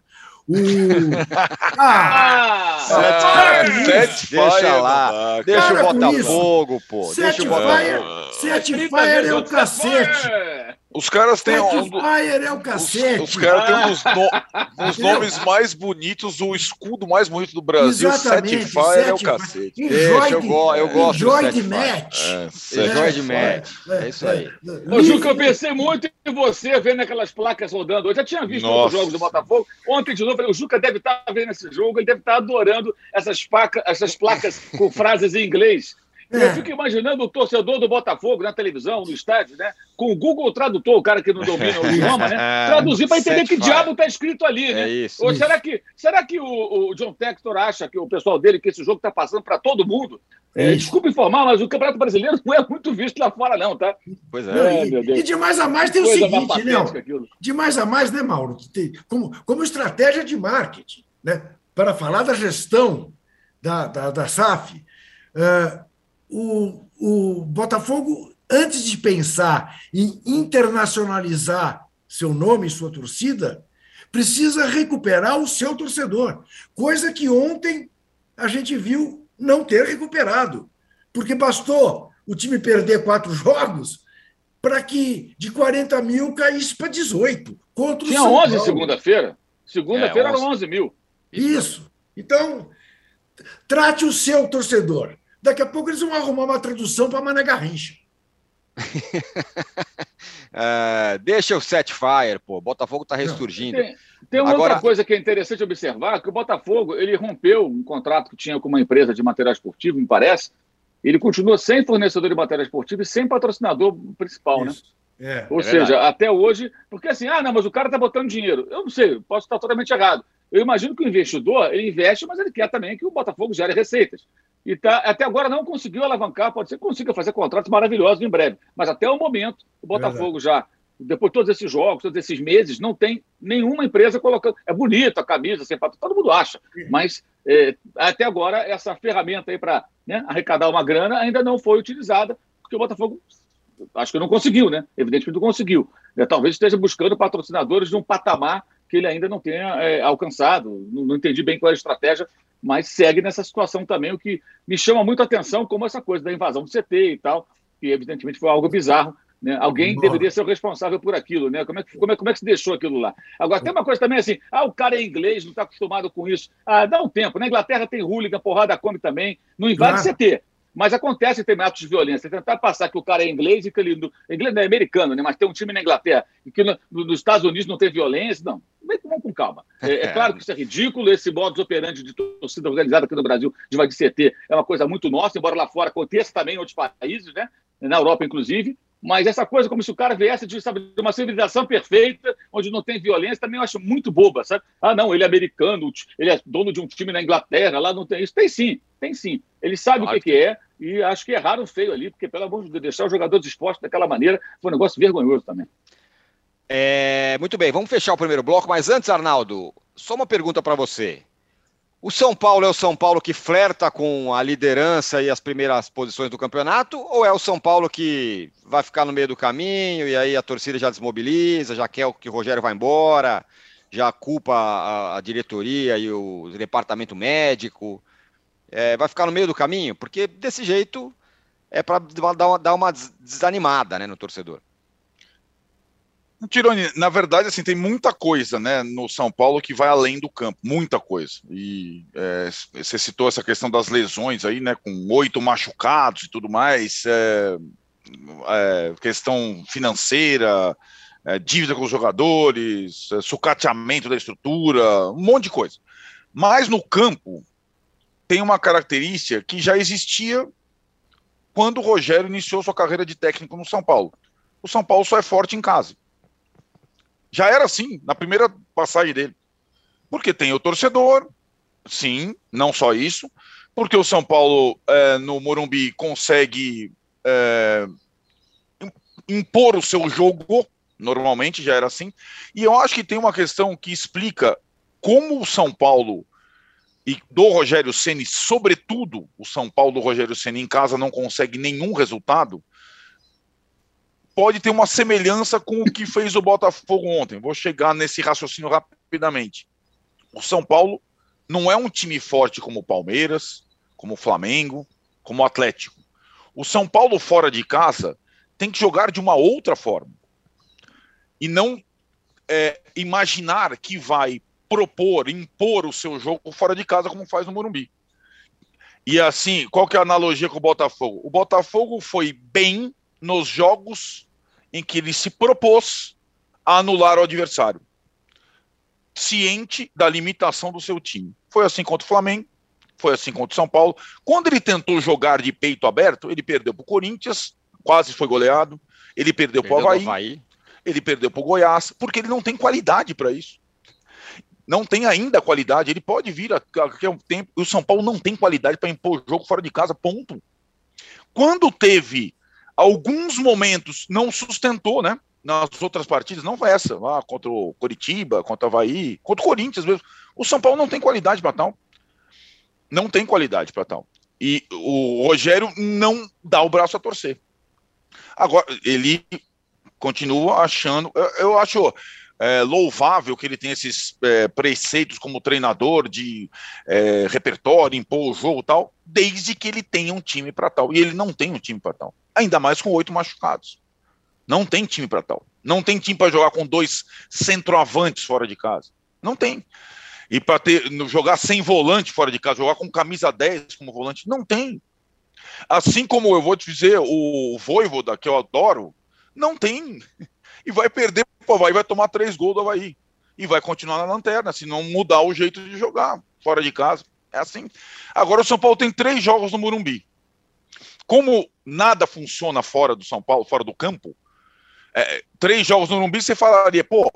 [SPEAKER 3] o.
[SPEAKER 2] Ah! Setfire! Set deixa lá. Deixa o Botafogo, pô. Deixa o Botafogo.
[SPEAKER 3] Setfire é o cacete.
[SPEAKER 4] Os caras têm
[SPEAKER 3] um. Fire é o cacete.
[SPEAKER 4] Os, os caras têm um dos, no, dos nomes mais bonitos, o escudo mais bonito do Brasil. Exatamente. Setfire é o cacete.
[SPEAKER 2] Deixa, eu, go, eu gosto
[SPEAKER 3] Enjoy de match.
[SPEAKER 2] É, Enjoy de match. É isso aí.
[SPEAKER 5] Ô, Juca, eu pensei muito em você vendo aquelas placas rodando. Eu já tinha visto os jogos do Botafogo. Ontem, de novo, falei, o Juca deve estar vendo esse jogo, ele deve estar adorando essas, placa, essas placas com frases em inglês. É. Eu fico imaginando o torcedor do Botafogo na televisão, no estádio, né? Com o Google Tradutor, o cara que não domina o idioma, né? Traduzir para entender que diabo está escrito ali, né? É isso, Ou isso. será que, será que o, o, John Textor acha que o pessoal dele, que esse jogo está passando para todo mundo? É, desculpa informar, mas o Campeonato Brasileiro não é muito visto lá fora, não, tá?
[SPEAKER 3] Pois é. é e, e de mais a mais tem o seguinte, né? De mais a mais, né, Mauro? Tem, como, como estratégia de marketing, né? Para falar da gestão da, da, da SAF. Uh, o, o Botafogo, antes de pensar em internacionalizar seu nome e sua torcida, precisa recuperar o seu torcedor, coisa que ontem a gente viu não ter recuperado, porque bastou o time perder quatro jogos para que de 40 mil caísse para 18 contra
[SPEAKER 5] Tinha
[SPEAKER 3] o São
[SPEAKER 5] 11 segunda-feira. Segunda-feira é, eram 11 mil.
[SPEAKER 3] Isso. Então, trate o seu torcedor Daqui a pouco eles vão arrumar uma tradução para Mané Garrincha.
[SPEAKER 2] uh, deixa o Setfire, pô. Botafogo está ressurgindo.
[SPEAKER 5] Tem, tem uma Agora... outra coisa que é interessante observar, que o Botafogo ele rompeu um contrato que tinha com uma empresa de material esportivo, me parece. Ele continua sem fornecedor de material esportivo e sem patrocinador principal, né? Isso. né? É, Ou é seja, verdade. até hoje, porque assim, ah, não, mas o cara está botando dinheiro. Eu não sei, posso estar totalmente errado. Eu imagino que o investidor, ele investe, mas ele quer também que o Botafogo gere receitas e tá, até agora não conseguiu alavancar. Pode ser que consiga fazer contratos maravilhosos em breve, mas até o momento, o Botafogo já, depois de todos esses jogos, todos esses meses, não tem nenhuma empresa colocando. É bonito a camisa, sem patrocínio, todo mundo acha, mas é, até agora essa ferramenta aí para né, arrecadar uma grana ainda não foi utilizada, porque o Botafogo acho que não conseguiu, né? Evidentemente não conseguiu. É, talvez esteja buscando patrocinadores de um patamar que ele ainda não tenha é, alcançado. Não, não, entendi bem qual é a estratégia, mas segue nessa situação também, o que me chama muito a atenção, como essa coisa da invasão do CT e tal, que evidentemente foi algo bizarro. Né? Alguém deveria ser o responsável por aquilo, né? Como é, que, como, é, como é que se deixou aquilo lá? Agora, tem uma coisa também assim: ah, o cara é inglês, não está acostumado com isso. Ah, dá um tempo. Na Inglaterra tem hooligan, porrada come também, não invade claro. CT. Mas acontece ter atos de violência. Tentar passar que o cara é inglês e que ele. Inglês não é americano, né? Mas tem um time na Inglaterra e que no, nos Estados Unidos não tem violência. Não. Vamos com calma. É, é, claro que isso é ridículo. Esse modus operandi de torcida organizada aqui no Brasil, de vai CT, é uma coisa muito nossa, embora lá fora aconteça também em outros países, né? Na Europa, inclusive. Mas essa coisa, como se o cara viesse de, sabe, uma civilização perfeita, onde não tem violência, também eu acho muito boba, sabe? Ah, não, ele é americano, ele é dono de um time na Inglaterra, lá não tem isso. Tem sim, tem sim. Ele sabe claro. o que, que é, e acho que erraram feio ali, porque, pelo amor de Deus, deixar os jogadores expostos daquela maneira foi um negócio vergonhoso também.
[SPEAKER 2] É, muito bem, vamos fechar o primeiro bloco, mas antes, Arnaldo, só uma pergunta para você. O São Paulo é o São Paulo que flerta com a liderança e as primeiras posições do campeonato? Ou é o São Paulo que vai ficar no meio do caminho e aí a torcida já desmobiliza, já quer que o Rogério vá embora, já culpa a, a diretoria e o departamento médico? É, vai ficar no meio do caminho? Porque desse jeito é para dar, dar uma desanimada né, no torcedor.
[SPEAKER 4] Tironi, na verdade, assim, tem muita coisa, né, no São Paulo que vai além do campo, muita coisa. E é, você citou essa questão das lesões aí, né, com oito machucados e tudo mais, é, é, questão financeira, é, dívida com os jogadores, é, sucateamento da estrutura, um monte de coisa. Mas no campo tem uma característica que já existia quando o Rogério iniciou sua carreira de técnico no São Paulo. O São Paulo só é forte em casa. Já era assim na primeira passagem dele. Porque tem o torcedor, sim, não só isso, porque o São Paulo é, no Morumbi consegue é, impor o seu jogo, normalmente já era assim, e eu acho que tem uma questão que explica como o São Paulo e do Rogério Ceni, sobretudo o São Paulo do Rogério Ceni em casa não consegue nenhum resultado, pode ter uma semelhança com o que fez o Botafogo ontem. Vou chegar nesse raciocínio rapidamente. O São Paulo não é um time forte como o Palmeiras, como o Flamengo, como o Atlético. O São Paulo fora de casa tem que jogar de uma outra forma. E não é, imaginar que vai propor, impor o seu jogo fora de casa como faz no Morumbi. E assim, qual que é a analogia com o Botafogo? O Botafogo foi bem nos jogos em que ele se propôs a anular o adversário, ciente da limitação do seu time. Foi assim contra o Flamengo, foi assim contra o São Paulo. Quando ele tentou jogar de peito aberto, ele perdeu para o Corinthians, quase foi goleado. Ele perdeu, para o Havaí, ele perdeu para o Goiás, porque ele não tem qualidade para isso. Não tem ainda qualidade. Ele pode vir a qualquer tempo. O São Paulo não tem qualidade para impor jogo fora de casa, ponto. Quando teve alguns momentos não sustentou, né? Nas outras partidas, não foi essa, lá contra o Coritiba, contra o Havaí, contra o Corinthians mesmo. O São Paulo não tem qualidade para tal. Não tem qualidade para tal. E o Rogério não dá o braço a torcer. Agora, ele continua achando. Eu, eu acho é, louvável que ele tenha esses é, preceitos como treinador de é, repertório, impor o jogo tal, desde que ele tenha um time para tal. E ele não tem um time para tal. Ainda mais com oito machucados. Não tem time para tal. Não tem time para jogar com dois centroavantes fora de casa. Não tem. E para jogar sem volante fora de casa, jogar com camisa 10 como volante, não tem. Assim como eu vou te dizer, o Voivoda, que eu adoro, não tem. E vai perder o Havaí, vai tomar três gols do Havaí. E vai continuar na lanterna, se não mudar o jeito de jogar fora de casa. É assim. Agora o São Paulo tem três jogos no Morumbi como nada funciona fora do São Paulo, fora do campo, é, três jogos no Morumbi, você falaria, pô,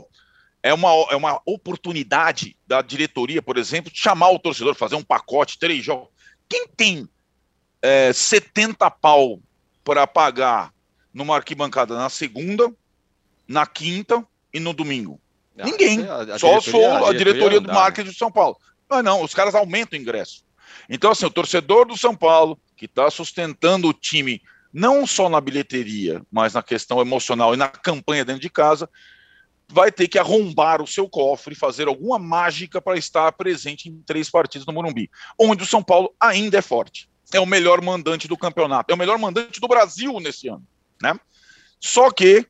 [SPEAKER 4] é uma, é uma oportunidade da diretoria, por exemplo, de chamar o torcedor, fazer um pacote, três jogos. Quem tem é, 70 pau para pagar numa arquibancada na segunda, na quinta e no domingo? Ah, Ninguém. A, a Só sou a, a diretoria, do marketing de São Paulo. Não, não, os caras aumentam o ingresso. Então, assim, o torcedor do São Paulo, que está sustentando o time, não só na bilheteria, mas na questão emocional e na campanha dentro de casa, vai ter que arrombar o seu cofre fazer alguma mágica para estar presente em três partidas no Morumbi, onde o São Paulo ainda é forte. É o melhor mandante do campeonato, é o melhor mandante do Brasil nesse ano, né? Só que,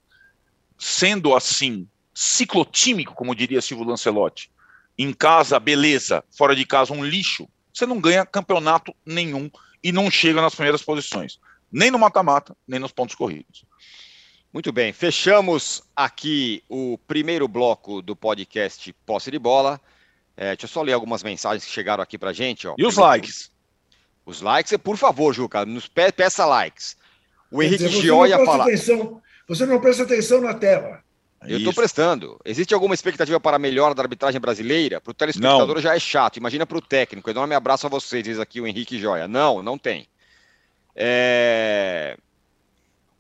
[SPEAKER 4] sendo assim, ciclotímico, como diria Silvio Lancelotti, em casa, beleza, fora de casa, um lixo, você não ganha campeonato nenhum e não chega nas primeiras posições, nem no mata-mata, nem nos pontos corridos.
[SPEAKER 2] Muito bem, fechamos aqui o primeiro bloco do podcast Posse de Bola. É, deixa eu só ler algumas mensagens que chegaram aqui pra gente. Ó.
[SPEAKER 4] E os likes?
[SPEAKER 2] Os likes, por favor, Juca, nos pe peça likes. O Henrique Gioia fala.
[SPEAKER 3] Você não presta atenção na tela.
[SPEAKER 2] Eu estou prestando. Existe alguma expectativa para a melhora da arbitragem brasileira? Para o telespectador não. já é chato. Imagina para o técnico. Enorme abraço a vocês, diz aqui o Henrique Joia. Não, não tem. É...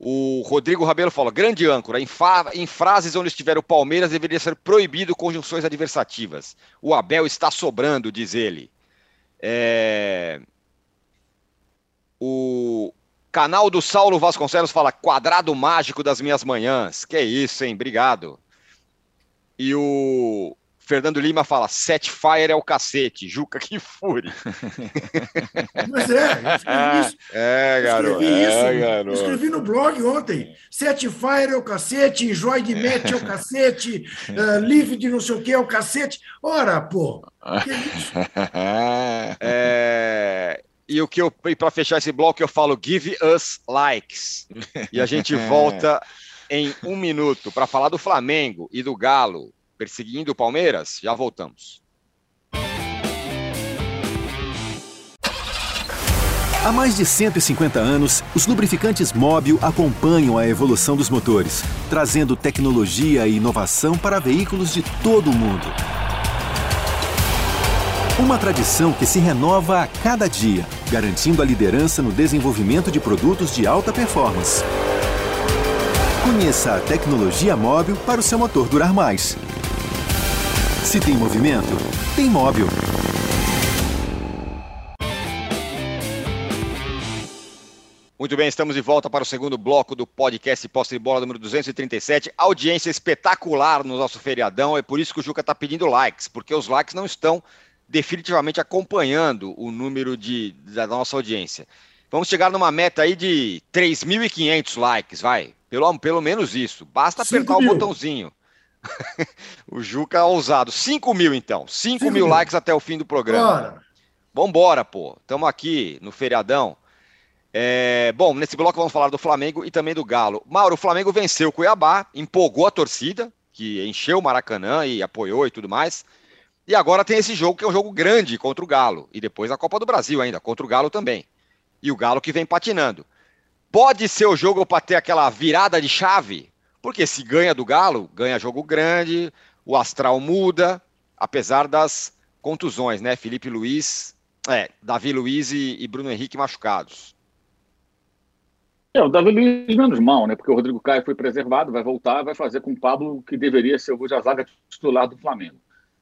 [SPEAKER 2] O Rodrigo Rabelo fala: grande âncora, em, em, frases onde estiver o Palmeiras deveria ser proibido conjunções adversativas. O Abel está sobrando, diz ele. É... O canal do Saulo Vasconcelos fala: quadrado mágico das minhas manhãs. Que isso, hein? Obrigado. E o Fernando Lima fala: Set Fire é o cacete, Juca que fure.
[SPEAKER 3] Mas é, eu escrevi isso.
[SPEAKER 2] É, garoto.
[SPEAKER 3] Escrevi,
[SPEAKER 2] é,
[SPEAKER 3] isso,
[SPEAKER 2] garoto.
[SPEAKER 3] eu escrevi no blog ontem. Set Fire é o cacete, Enjoy de Match é o cacete, uh, Live de não sei o que é o cacete. Ora, pô, que isso?
[SPEAKER 2] É, e o que eu, para fechar esse bloco, eu falo: give us likes. E a gente volta em um minuto para falar do Flamengo e do Galo perseguindo o Palmeiras? Já voltamos.
[SPEAKER 1] Há mais de 150 anos, os lubrificantes Móbil acompanham a evolução dos motores, trazendo tecnologia e inovação para veículos de todo o mundo. Uma tradição que se renova a cada dia, garantindo a liderança no desenvolvimento de produtos de alta performance. Conheça a tecnologia móvel para o seu motor durar mais. Se tem movimento, tem móvel.
[SPEAKER 2] Muito bem, estamos de volta para o segundo bloco do podcast Posse de Bola número 237. Audiência espetacular no nosso feriadão, é por isso que o Juca está pedindo likes, porque os likes não estão definitivamente acompanhando o número de, da nossa audiência. Vamos chegar numa meta aí de 3.500 likes, vai. Pelo, pelo menos isso. Basta apertar o botãozinho. o Juca é ousado. 5 mil, então. 5 mil, mil likes até o fim do programa. Bora. Vambora, pô. Estamos aqui no feriadão. É, bom, nesse bloco vamos falar do Flamengo e também do Galo. Mauro, o Flamengo venceu o Cuiabá, empolgou a torcida, que encheu o Maracanã e apoiou e tudo mais. E agora tem esse jogo que é um jogo grande contra o Galo. E depois a Copa do Brasil ainda, contra o Galo também. E o Galo que vem patinando. Pode ser o jogo para ter aquela virada de chave? Porque se ganha do Galo, ganha jogo grande, o astral muda, apesar das contusões, né? Felipe Luiz, é, Davi Luiz e, e Bruno Henrique machucados.
[SPEAKER 5] É, o Davi Luiz menos mal, né? Porque o Rodrigo Caio foi preservado, vai voltar, vai fazer com o Pablo que deveria ser a zaga titular do Flamengo.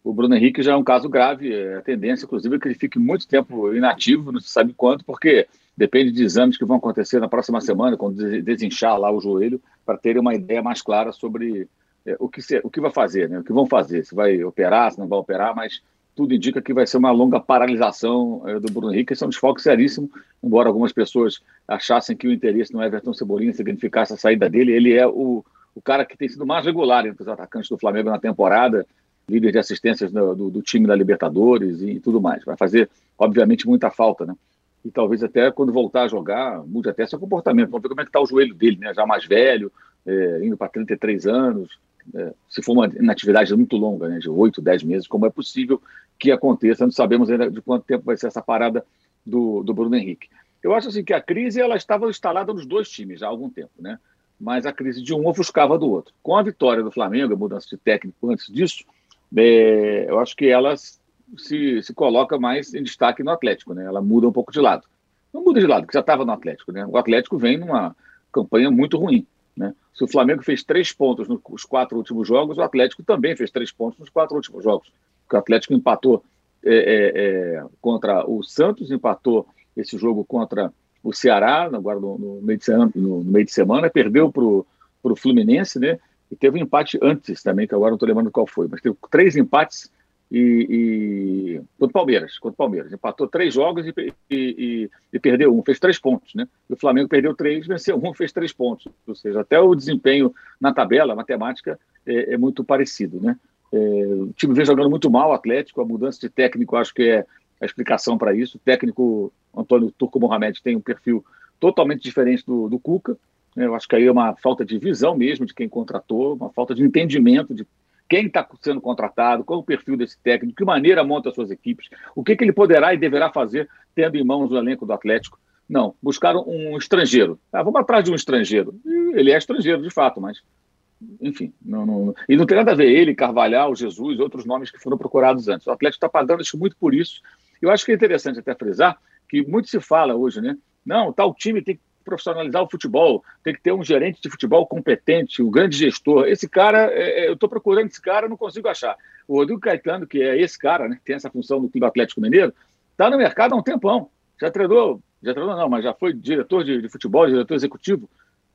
[SPEAKER 5] O Bruno Henrique já é um caso grave, é a tendência, inclusive, é que ele fique muito tempo inativo, não se sabe quanto, porque depende de exames que vão acontecer na próxima semana, quando desinchar lá o joelho, para terem uma ideia mais clara sobre é, o, que se, o que vai fazer, né? o que vão fazer, se vai operar, se não vai operar, mas tudo indica que vai ser uma longa paralisação é, do Bruno Henrique. Esse é um desfoque seríssimo, embora algumas pessoas achassem que o interesse no Everton Cebolinha significasse a saída dele. Ele é o, o cara que tem sido mais regular entre os atacantes do Flamengo na temporada, líder de assistências do, do, do time da Libertadores e tudo mais. Vai fazer, obviamente, muita falta, né? e talvez até quando voltar a jogar, mude até seu comportamento. Vamos ver como é que está o joelho dele, né? Já mais velho, é, indo para 33 anos. É, se for uma inatividade muito longa, né, de 8, 10 meses, como é possível que aconteça? Não sabemos ainda de quanto tempo vai ser essa parada do, do Bruno Henrique. Eu acho assim que a crise ela estava instalada nos dois times já há algum tempo, né? Mas a crise de um ofuscava do outro. Com a vitória do Flamengo, a mudança de técnico antes disso, é, eu acho que elas se, se coloca mais em destaque no Atlético, né? Ela muda um pouco de lado. Não muda de lado, porque já estava no Atlético, né? O Atlético vem numa campanha muito ruim, né? Se o Flamengo fez três pontos nos quatro últimos jogos, o Atlético também fez três pontos nos quatro últimos jogos. Porque o Atlético empatou é, é, é, contra o Santos, empatou esse jogo contra o Ceará, agora no, no, meio, de semana, no, no meio de semana, perdeu para o Fluminense, né? E teve um empate antes também, que agora não estou lembrando qual foi, mas teve três empates e, e contra o Palmeiras, contra o Palmeiras. Empatou três jogos e, e, e, perdeu um, fez três pontos, né? E o Flamengo perdeu três, venceu um, fez três pontos. Ou seja, até o desempenho na tabela, matemática, é, é muito parecido, né? É, o time vem jogando muito mal, o Atlético, a mudança de técnico acho que é a explicação para isso. O técnico Antônio Turco Mohamed tem um perfil totalmente diferente do, do Cuca. Né? Eu acho que aí é uma falta de visão mesmo de quem contratou, uma falta de entendimento de quem está sendo contratado, qual é o perfil desse técnico, que maneira monta as suas equipes, o que, que ele poderá e deverá fazer tendo em mãos o elenco do Atlético. Não, buscaram um estrangeiro. Ah, vamos atrás de um estrangeiro. Ele é estrangeiro, de fato, mas, enfim. Não, não, e não tem nada a ver ele, Carvalhal, Jesus, outros nomes que foram procurados antes. O Atlético está pagando acho, muito por isso. Eu acho que é interessante até frisar que muito se fala hoje, né? Não, tal time tem profissionalizar o futebol, tem que ter um gerente de futebol competente, um grande gestor. Esse cara, é, é eu estou procurando esse cara, não consigo achar. O Rodrigo Caetano, que é esse cara, né, que tem essa função no Clube Atlético Mineiro, está no mercado há um tempão. Já treinou, já treinou não, mas já foi diretor de, de futebol, diretor executivo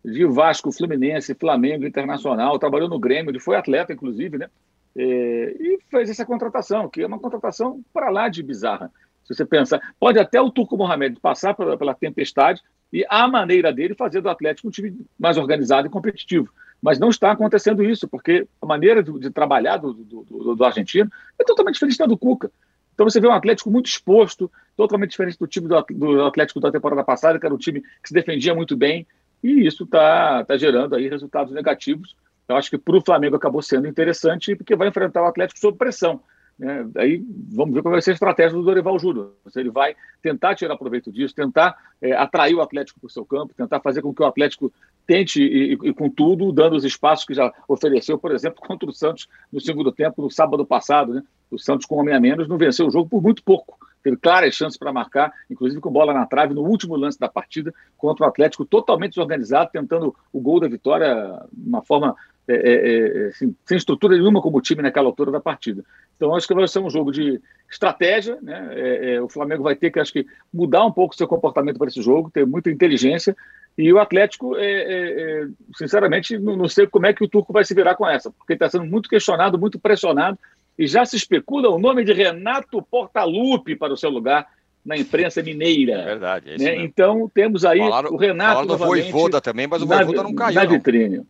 [SPEAKER 5] de Vasco, Fluminense, Flamengo, Internacional, trabalhou no Grêmio, ele foi atleta, inclusive, né? É, e fez essa contratação, que é uma contratação para lá de bizarra. Se você pensar, pode até o Turco Mohamed passar pela, pela tempestade e a maneira dele fazer do Atlético um time mais organizado e competitivo. Mas não está acontecendo isso, porque a maneira de, de trabalhar do, do, do, do, argentino é totalmente diferente da do Cuca. Então você vê um Atlético muito exposto, totalmente diferente do time do, Atlético da temporada passada, que era um time que se defendia muito bem, e isso está tá gerando aí resultados negativos. Eu acho que para o Flamengo acabou sendo interessante, porque vai enfrentar o Atlético sob pressão. Né? Aí vamos ver qual vai ser a estratégia do Dorival Júnior. Se ele vai tentar tirar proveito disso, tentar é, atrair o Atlético para o seu campo, tentar fazer com que o Atlético tente, e, e, com tudo, dando os espaços que já ofereceu, por exemplo, contra o Santos no segundo tempo, no sábado passado. Né? O Santos, com homem a menos, não venceu o jogo por muito pouco teve claras chances para marcar, inclusive com bola na trave no último lance da partida, contra o Atlético totalmente desorganizado, tentando o gol da vitória de uma forma é, é, é, assim, sem estrutura nenhuma como time naquela altura da partida. Então, acho que vai ser um jogo de estratégia. Né? É, é, o Flamengo vai ter que, acho que, mudar um pouco o seu comportamento para esse jogo, ter muita inteligência. E o Atlético, é, sinceramente, não, não sei como é que o Turco vai se virar com essa, porque está sendo muito questionado, muito pressionado e já se especula o nome de Renato Portaluppi para o seu lugar na imprensa mineira. É
[SPEAKER 2] verdade. É
[SPEAKER 5] né? Então temos aí
[SPEAKER 2] falaram,
[SPEAKER 5] o Renato.
[SPEAKER 2] Falaram do Voivoda também, mas o Voivoda não caiu.
[SPEAKER 5] Na vitrine. Não,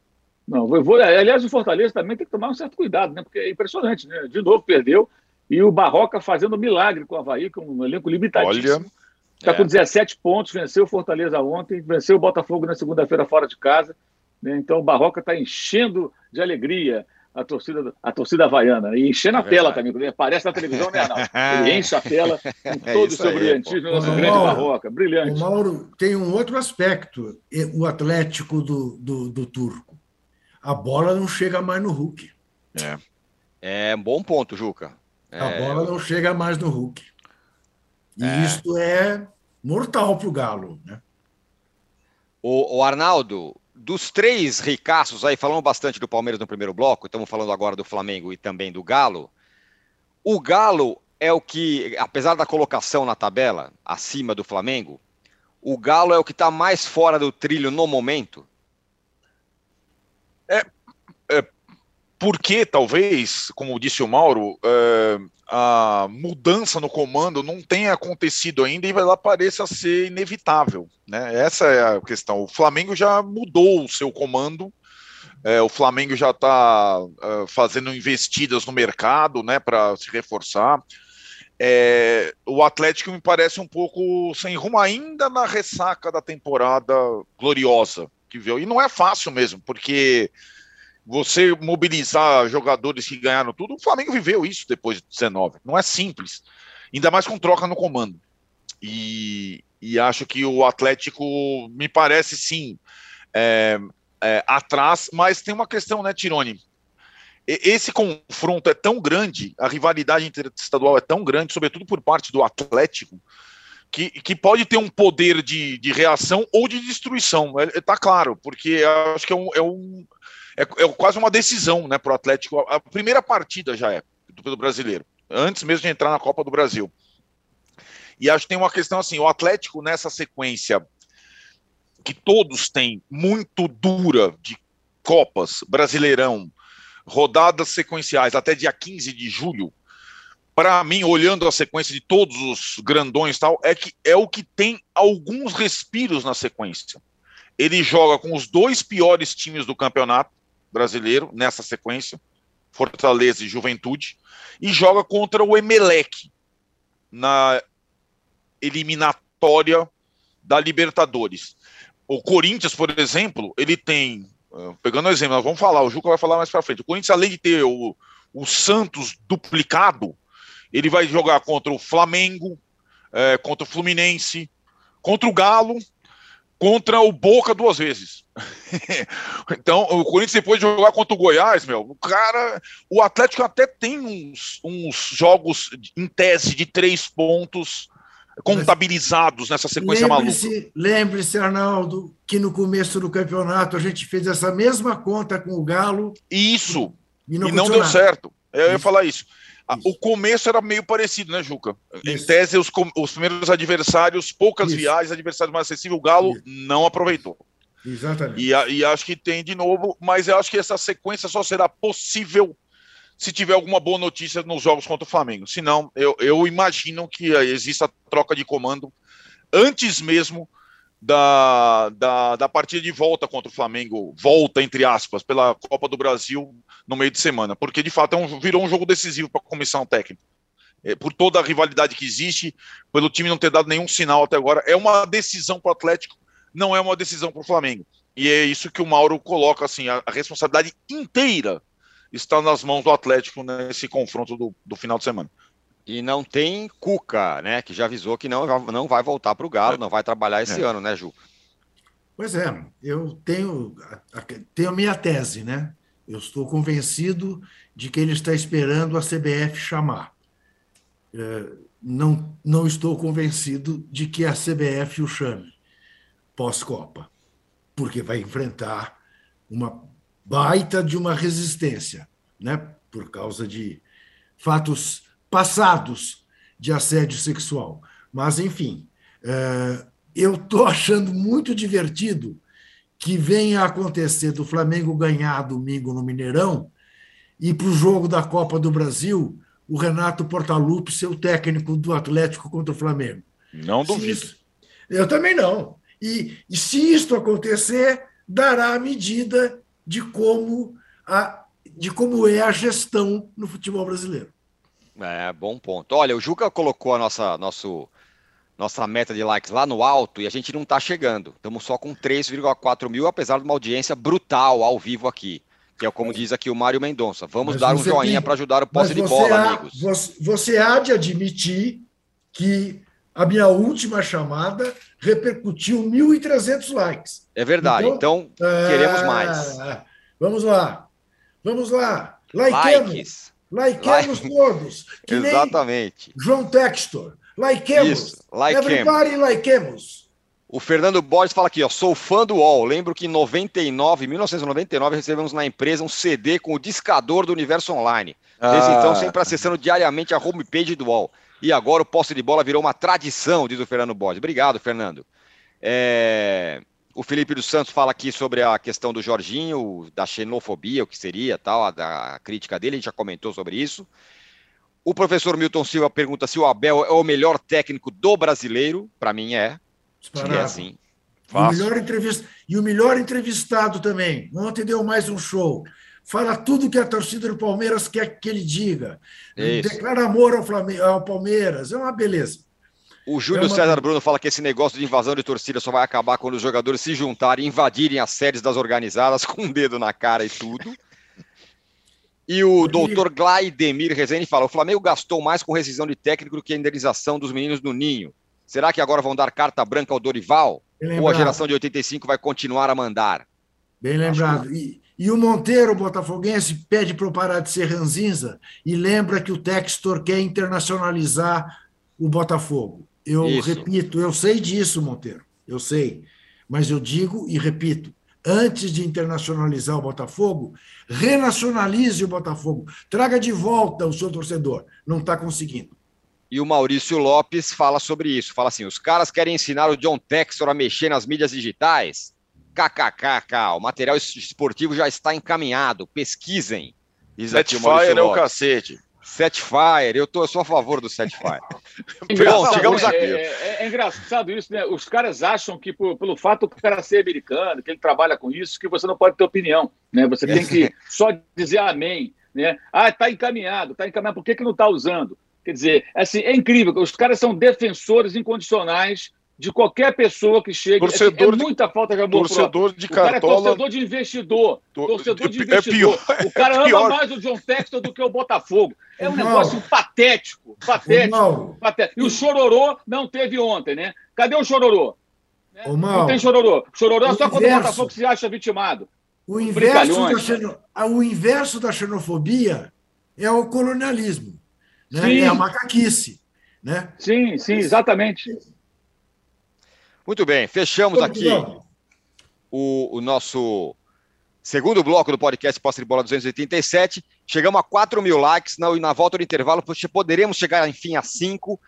[SPEAKER 5] o Voivoda, aliás, o Fortaleza também tem que tomar um certo cuidado, né? Porque é impressionante, né? De novo perdeu. E o Barroca fazendo milagre com o Havaí, com um elenco limitadíssimo. Está é. com 17 pontos, venceu o Fortaleza ontem, venceu o Botafogo na segunda-feira fora de casa. Né? Então o Barroca está enchendo de alegria a torcida, a torcida havaiana. E enchendo a é tela também, quando aparece na televisão, né, não. Ele enche a tela com é todo o seu brilhantismo, o nosso grande barroca. Brilhante.
[SPEAKER 3] O Mauro tem um outro aspecto, o Atlético do, do, do Turco. A bola não chega mais no Hulk.
[SPEAKER 2] É. É um bom ponto, Juca.
[SPEAKER 3] É... A bola não chega mais no Hulk. E é. isso é mortal para o Galo. Né?
[SPEAKER 2] O, o Arnaldo, dos três ricaços aí, falamos bastante do Palmeiras no primeiro bloco, estamos falando agora do Flamengo e também do Galo. O Galo é o que, apesar da colocação na tabela acima do Flamengo, o Galo é o que está mais fora do trilho no momento?
[SPEAKER 4] É, é porque talvez, como disse o Mauro, é, a mudança no comando não tenha acontecido ainda e ela pareça ser inevitável. Né? Essa é a questão. O Flamengo já mudou o seu comando, é, o Flamengo já está é, fazendo investidas no mercado né, para se reforçar. É, o Atlético me parece um pouco sem rumo ainda na ressaca da temporada gloriosa que viu. E não é fácil mesmo, porque você mobilizar jogadores que ganharam tudo, o Flamengo viveu isso depois de 19. Não é simples. Ainda mais com troca no comando. E, e acho que o Atlético me parece sim é, é, atrás, mas tem uma questão, né, Tirone? Esse confronto é tão grande, a rivalidade interestadual é tão grande, sobretudo por parte do Atlético, que, que pode ter um poder de, de reação ou de destruição. É, é tá claro, porque acho que é um, é um é, é quase uma decisão né, para o Atlético. A primeira partida já é do, do brasileiro, antes mesmo de entrar na Copa do Brasil. E acho que tem uma questão assim: o Atlético, nessa sequência que todos têm muito dura de Copas, Brasileirão, rodadas sequenciais até dia 15 de julho, para mim, olhando a sequência de todos os grandões tal, é que é o que tem alguns respiros na sequência. Ele joga com os dois piores times do campeonato, brasileiro nessa sequência, Fortaleza e Juventude, e joga contra o Emelec na eliminatória da Libertadores. O Corinthians, por exemplo, ele tem, ah, pegando o exemplo, nós vamos falar, o Juca vai falar mais para frente. O Corinthians, além de ter o, o Santos duplicado, ele vai jogar contra o Flamengo, é, contra o Fluminense, contra o Galo contra o Boca duas vezes. então, o Corinthians depois de jogar contra o Goiás, meu, o cara, o Atlético até tem uns, uns jogos em tese de três pontos contabilizados nessa sequência
[SPEAKER 3] lembre-se,
[SPEAKER 4] maluca.
[SPEAKER 3] Lembre-se, Arnaldo, que no começo do campeonato a gente fez essa mesma conta com o Galo.
[SPEAKER 4] Isso. E não, e não deu certo. Eu isso. ia falar isso. Isso. O começo era meio parecido, né, Juca? Isso. Em tese, os, os primeiros adversários, poucas isso. viagens, adversários mais acessíveis, o Galo não aproveitou.
[SPEAKER 3] Exatamente.
[SPEAKER 4] E, e acho que tem de novo, mas eu acho que essa sequência só será possível se tiver alguma boa notícia nos jogos contra o Flamengo. Senão, eu, eu imagino que exista troca de comando antes mesmo da, da, da partida de volta contra o Flamengo, volta, entre aspas, pela Copa do Brasil no meio de semana, porque de fato é um, virou um jogo decisivo para a comissão técnica. É, por toda a rivalidade que existe, pelo time não ter dado nenhum sinal até agora, é uma decisão para o Atlético, não é uma decisão para o Flamengo. E é isso que o Mauro coloca, assim, a, a, responsabilidade inteira está nas mãos do Atlético nesse confronto do, do final de semana.
[SPEAKER 2] E não tem Cuca, né? Que já avisou que não, não vai voltar para o Galo, não vai trabalhar esse é. ano, né, Ju?
[SPEAKER 3] Pois é, eu tenho, tenho a minha tese, né? Eu estou convencido de que ele está esperando a CBF chamar. É, não, não estou convencido de que a CBF o chame pós-Copa, porque vai enfrentar uma baita de uma resistência, né? Por causa de fatos passados de assédio sexual. Mas, enfim, é, eu estou achando muito divertido que venha a acontecer do Flamengo ganhar domingo no Mineirão e para o jogo da Copa do Brasil o Renato Portaluppi ser o técnico do Atlético contra o Flamengo.
[SPEAKER 4] Não duvido. Isso,
[SPEAKER 3] eu também não. E, e se isto acontecer, dará a medida de como, a, de como é a gestão no futebol brasileiro.
[SPEAKER 2] É, bom ponto. Olha, o Juca colocou a nossa, nosso, nossa meta de likes lá no alto e a gente não está chegando. Estamos só com 3,4 mil, apesar de uma audiência brutal ao vivo aqui. Que é como diz aqui o Mário Mendonça. Vamos Mas dar um joinha para ajudar o posse de bola, há, amigos.
[SPEAKER 3] Você, você há de admitir que a minha última chamada repercutiu 1.300 likes.
[SPEAKER 2] É verdade. Então, então é... queremos mais.
[SPEAKER 3] Vamos lá. Vamos lá. Likemos. Likes. Likemos like... todos.
[SPEAKER 2] Exatamente.
[SPEAKER 3] João Textor. Likemos. Isso. Everybody likemos.
[SPEAKER 2] O Fernando Borges fala aqui, ó, sou fã do UOL. Lembro que em 99, 1999, recebemos na empresa um CD com o discador do Universo Online. Desde ah. então, sempre acessando diariamente a homepage do UOL. E agora o posse de bola virou uma tradição, diz o Fernando Borges. Obrigado, Fernando. É... O Felipe dos Santos fala aqui sobre a questão do Jorginho, da xenofobia, o que seria, tal, a, da crítica dele, a gente já comentou sobre isso. O professor Milton Silva pergunta se o Abel é o melhor técnico do brasileiro. Para mim é.
[SPEAKER 3] Disparado. É assim. O melhor entrevista... E o melhor entrevistado também. Ontem deu mais um show. Fala tudo que a torcida do Palmeiras quer que ele diga. Isso. Declara amor ao, Flamengo, ao Palmeiras. É uma beleza.
[SPEAKER 2] O Júlio é uma... César Bruno fala que esse negócio de invasão de torcida só vai acabar quando os jogadores se juntarem e invadirem as sedes das organizadas com o um dedo na cara e tudo. E o doutor Glaidemir Rezende fala: o Flamengo gastou mais com rescisão de técnico do que a indenização dos meninos do Ninho. Será que agora vão dar carta branca ao Dorival? Ou a geração de 85 vai continuar a mandar?
[SPEAKER 3] Bem lembrado. Que... E, e, o Monteiro, botafoguense, pede para eu parar de ser ranzinza e lembra que o Textor quer internacionalizar o Botafogo. Eu Isso. repito, eu sei disso, Monteiro, eu sei. Mas eu digo e repito: antes de internacionalizar o Botafogo, renacionalize o Botafogo. Traga de volta o seu torcedor. Não está conseguindo.
[SPEAKER 2] E o Maurício Lopes fala sobre isso. Fala assim: os caras querem ensinar o John Textor a mexer nas mídias digitais. KKKK, o material esportivo já está encaminhado. Pesquisem.
[SPEAKER 4] Setfire é o cacete.
[SPEAKER 2] Setfire, eu, tô, eu sou a favor do Setfire.
[SPEAKER 5] Bom, chegamos aqui. É, é, é, engraçado isso, né? Os caras acham que por, pelo fato do cara ser americano, que ele trabalha com isso, que você não pode ter opinião, né? Você tem que só dizer amém, né? Ah, está encaminhado, está encaminhado, por que, que não está usando? Quer dizer, assim, é incrível, os caras são defensores incondicionais de qualquer pessoa que chegue.
[SPEAKER 4] Torcedor
[SPEAKER 5] é, é muita falta de amor
[SPEAKER 4] Torcedor de cartola. O cara é
[SPEAKER 5] torcedor de investidor. Torcedor de investidor. É pior, o cara é ama mais o John Textor do que o Botafogo. É um negócio patético. Patético, patético. E o Chororô não teve ontem, né? Cadê o Chororô? Né? Não tem Chororô. Chororô é só quando o Botafogo se acha vitimado.
[SPEAKER 3] O inverso, da xeno... o inverso da xenofobia é o colonialismo. Né? É a macaquice. Né?
[SPEAKER 5] Sim, sim, exatamente.
[SPEAKER 2] Muito bem, fechamos aqui o, o, nosso segundo bloco do podcast Posse de Bola 287. Chegamos a 4 mil likes na, na volta do intervalo, poderemos chegar, enfim, a 5.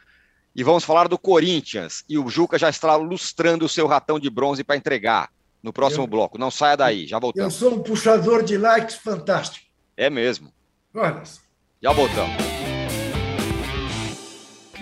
[SPEAKER 2] E vamos falar do Corinthians. E o Juca já está lustrando o seu ratão de bronze para entregar no próximo eu, bloco. Não saia daí, já voltamos.
[SPEAKER 3] Eu sou um puxador de likes fantástico.
[SPEAKER 2] É mesmo.
[SPEAKER 3] Olha.
[SPEAKER 2] Já voltamos.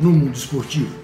[SPEAKER 3] no mundo esportivo.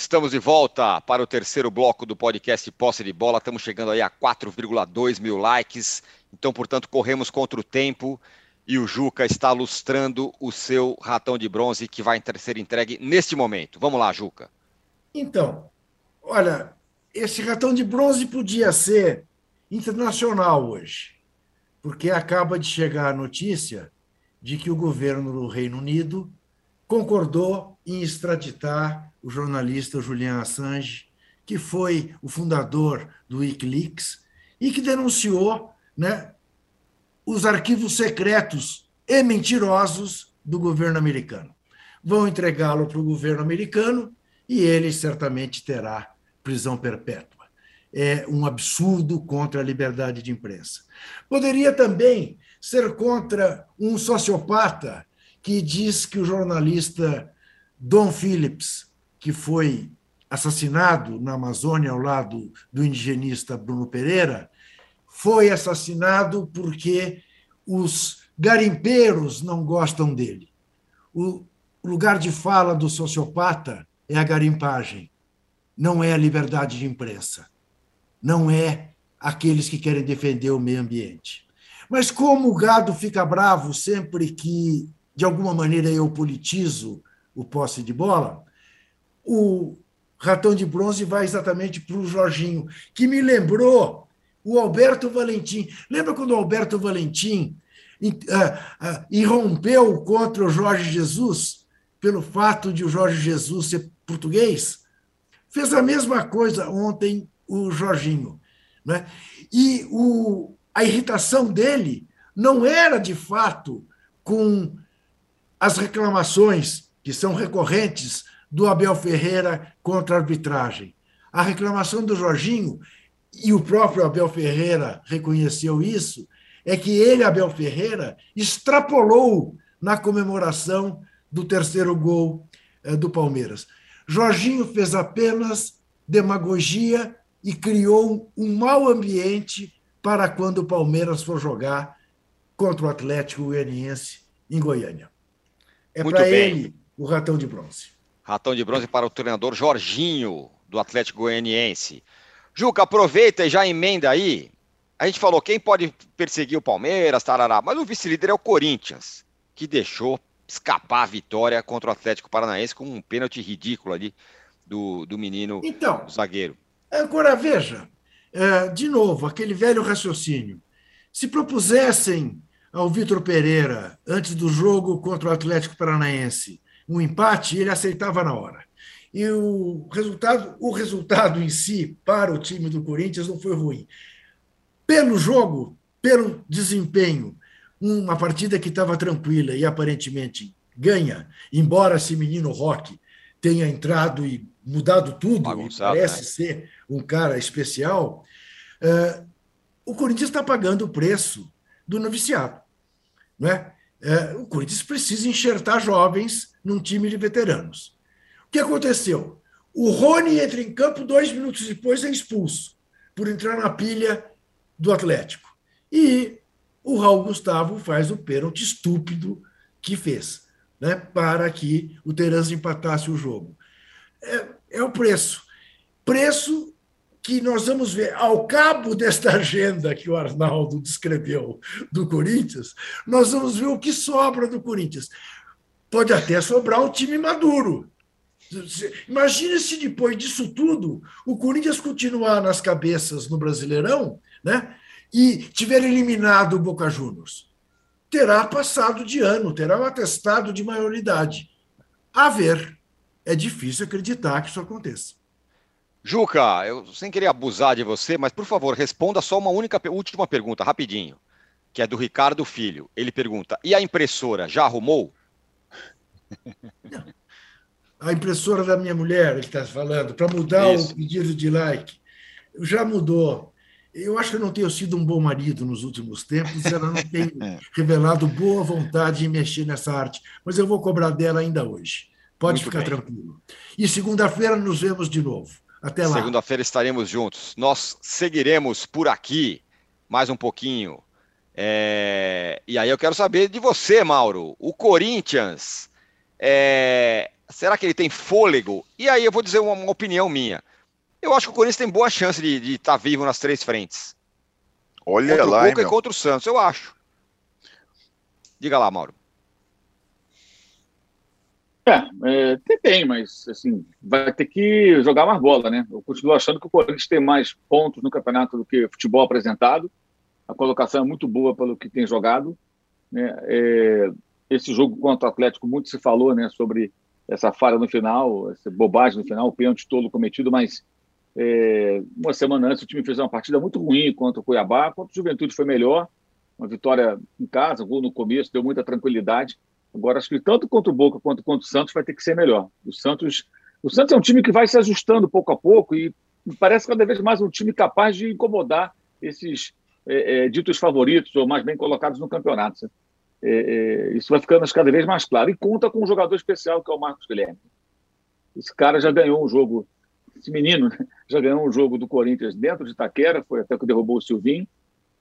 [SPEAKER 2] Estamos de volta para o terceiro bloco do podcast Posse de Bola. Estamos chegando aí a 4,2 mil likes. Então, portanto, corremos contra o tempo e o Juca está lustrando o seu ratão de bronze que vai ser entregue neste momento. Vamos lá, Juca.
[SPEAKER 3] Então, olha, esse ratão de bronze podia ser internacional hoje, porque acaba de chegar a notícia de que o governo do Reino Unido concordou em extraditar o jornalista Julian Assange, que foi o fundador do Wikileaks e que denunciou né, os arquivos secretos e mentirosos do governo americano. Vão entregá-lo para o governo americano e ele certamente terá prisão perpétua. É um absurdo contra a liberdade de imprensa. Poderia também ser contra um sociopata que diz que o jornalista Don Phillips, que foi assassinado na Amazônia ao lado do indigenista Bruno Pereira, foi assassinado porque os garimpeiros não gostam dele. O lugar de fala do sociopata é a garimpagem, não é a liberdade de imprensa, não é aqueles que querem defender o meio ambiente. Mas como o gado fica bravo sempre que, de alguma maneira, eu politizo o posse de bola, o ratão de bronze vai exatamente para o Jorginho, que me lembrou o Alberto Valentim. Lembra quando o Alberto Valentim uh, uh, irrompeu contra o Jorge Jesus, pelo fato de o Jorge Jesus ser português? Fez a mesma coisa ontem o Jorginho. Né? E o, a irritação dele não era, de fato, com as reclamações que são recorrentes do Abel Ferreira contra a arbitragem. A reclamação do Jorginho, e o próprio Abel Ferreira reconheceu isso, é que ele, Abel Ferreira, extrapolou na comemoração do terceiro gol eh, do Palmeiras. Jorginho fez apenas demagogia e criou um mau ambiente para quando o Palmeiras for jogar contra o Atlético Goianiense em Goiânia. É para ele o ratão de bronze.
[SPEAKER 2] Ratão de bronze para o treinador Jorginho, do Atlético Goianiense. Juca, aproveita e já emenda aí. A gente falou quem pode perseguir o Palmeiras, tarará, mas o vice-líder é o Corinthians, que deixou escapar a vitória contra o Atlético Paranaense com um pênalti ridículo ali do, do menino
[SPEAKER 3] então,
[SPEAKER 2] do zagueiro.
[SPEAKER 3] Agora veja, é, de novo, aquele velho raciocínio. Se propusessem ao Vitor Pereira, antes do jogo contra o Atlético Paranaense, um empate, ele aceitava na hora. E o resultado, o resultado em si para o time do Corinthians não foi ruim. Pelo jogo, pelo desempenho, uma partida que estava tranquila e aparentemente ganha, embora esse menino Roque tenha entrado e mudado tudo, Bagunçado, e parece né? ser um cara especial, uh, o Corinthians está pagando o preço do noviciado. Não é? É, o Corinthians precisa enxertar jovens num time de veteranos. O que aconteceu? O Rony entra em campo, dois minutos depois é expulso por entrar na pilha do Atlético. E o Raul Gustavo faz o pênalti estúpido que fez, né, para que o Terence empatasse o jogo. É, é o preço. Preço que nós vamos ver ao cabo desta agenda que o Arnaldo descreveu do Corinthians, nós vamos ver o que sobra do Corinthians. Pode até sobrar um time maduro. Imagine se depois disso tudo o Corinthians continuar nas cabeças no Brasileirão né, e tiver eliminado o Boca Juniors. Terá passado de ano, terá um atestado de maioridade. A ver, é difícil acreditar que isso aconteça.
[SPEAKER 2] Juca, eu sem querer abusar de você, mas por favor, responda só uma única última pergunta, rapidinho, que é do Ricardo Filho. Ele pergunta: e a impressora já arrumou?
[SPEAKER 3] A impressora da minha mulher, ele está falando, para mudar Isso. o pedido de like. Já mudou. Eu acho que eu não tenho sido um bom marido nos últimos tempos, ela não tem é. revelado boa vontade em mexer nessa arte, mas eu vou cobrar dela ainda hoje. Pode Muito ficar bem. tranquilo. E segunda-feira nos vemos de novo. Até lá.
[SPEAKER 2] Segunda-feira estaremos juntos. Nós seguiremos por aqui mais um pouquinho. É... E aí eu quero saber de você, Mauro. O Corinthians, é... será que ele tem fôlego? E aí eu vou dizer uma, uma opinião minha. Eu acho que o Corinthians tem boa chance de estar tá vivo nas três frentes.
[SPEAKER 4] Olha
[SPEAKER 2] contra
[SPEAKER 4] lá,
[SPEAKER 2] o Boca hein, e contra o Santos, eu acho. Diga lá, Mauro.
[SPEAKER 5] É, é, tem, mas assim, vai ter que jogar mais bola, né? Eu continuo achando que o Corinthians tem mais pontos no campeonato do que futebol apresentado. A colocação é muito boa pelo que tem jogado. Né? É, esse jogo contra o Atlético, muito se falou né, sobre essa falha no final, essa bobagem no final, o pênalti tolo cometido, mas é, uma semana antes o time fez uma partida muito ruim contra o Cuiabá, contra o Juventude foi melhor, uma vitória em casa, gol no começo, deu muita tranquilidade. Agora, acho que tanto contra o Boca quanto contra o Santos vai ter que ser melhor. O Santos, o Santos é um time que vai se ajustando pouco a pouco e parece cada vez mais um time capaz de incomodar esses é, é, ditos favoritos ou mais bem colocados no campeonato. É, é, isso vai ficando cada vez mais claro. E conta com um jogador especial que é o Marcos Guilherme. Esse cara já ganhou um jogo, esse menino né, já ganhou um jogo do Corinthians dentro de Itaquera, foi até que derrubou o Silvinho,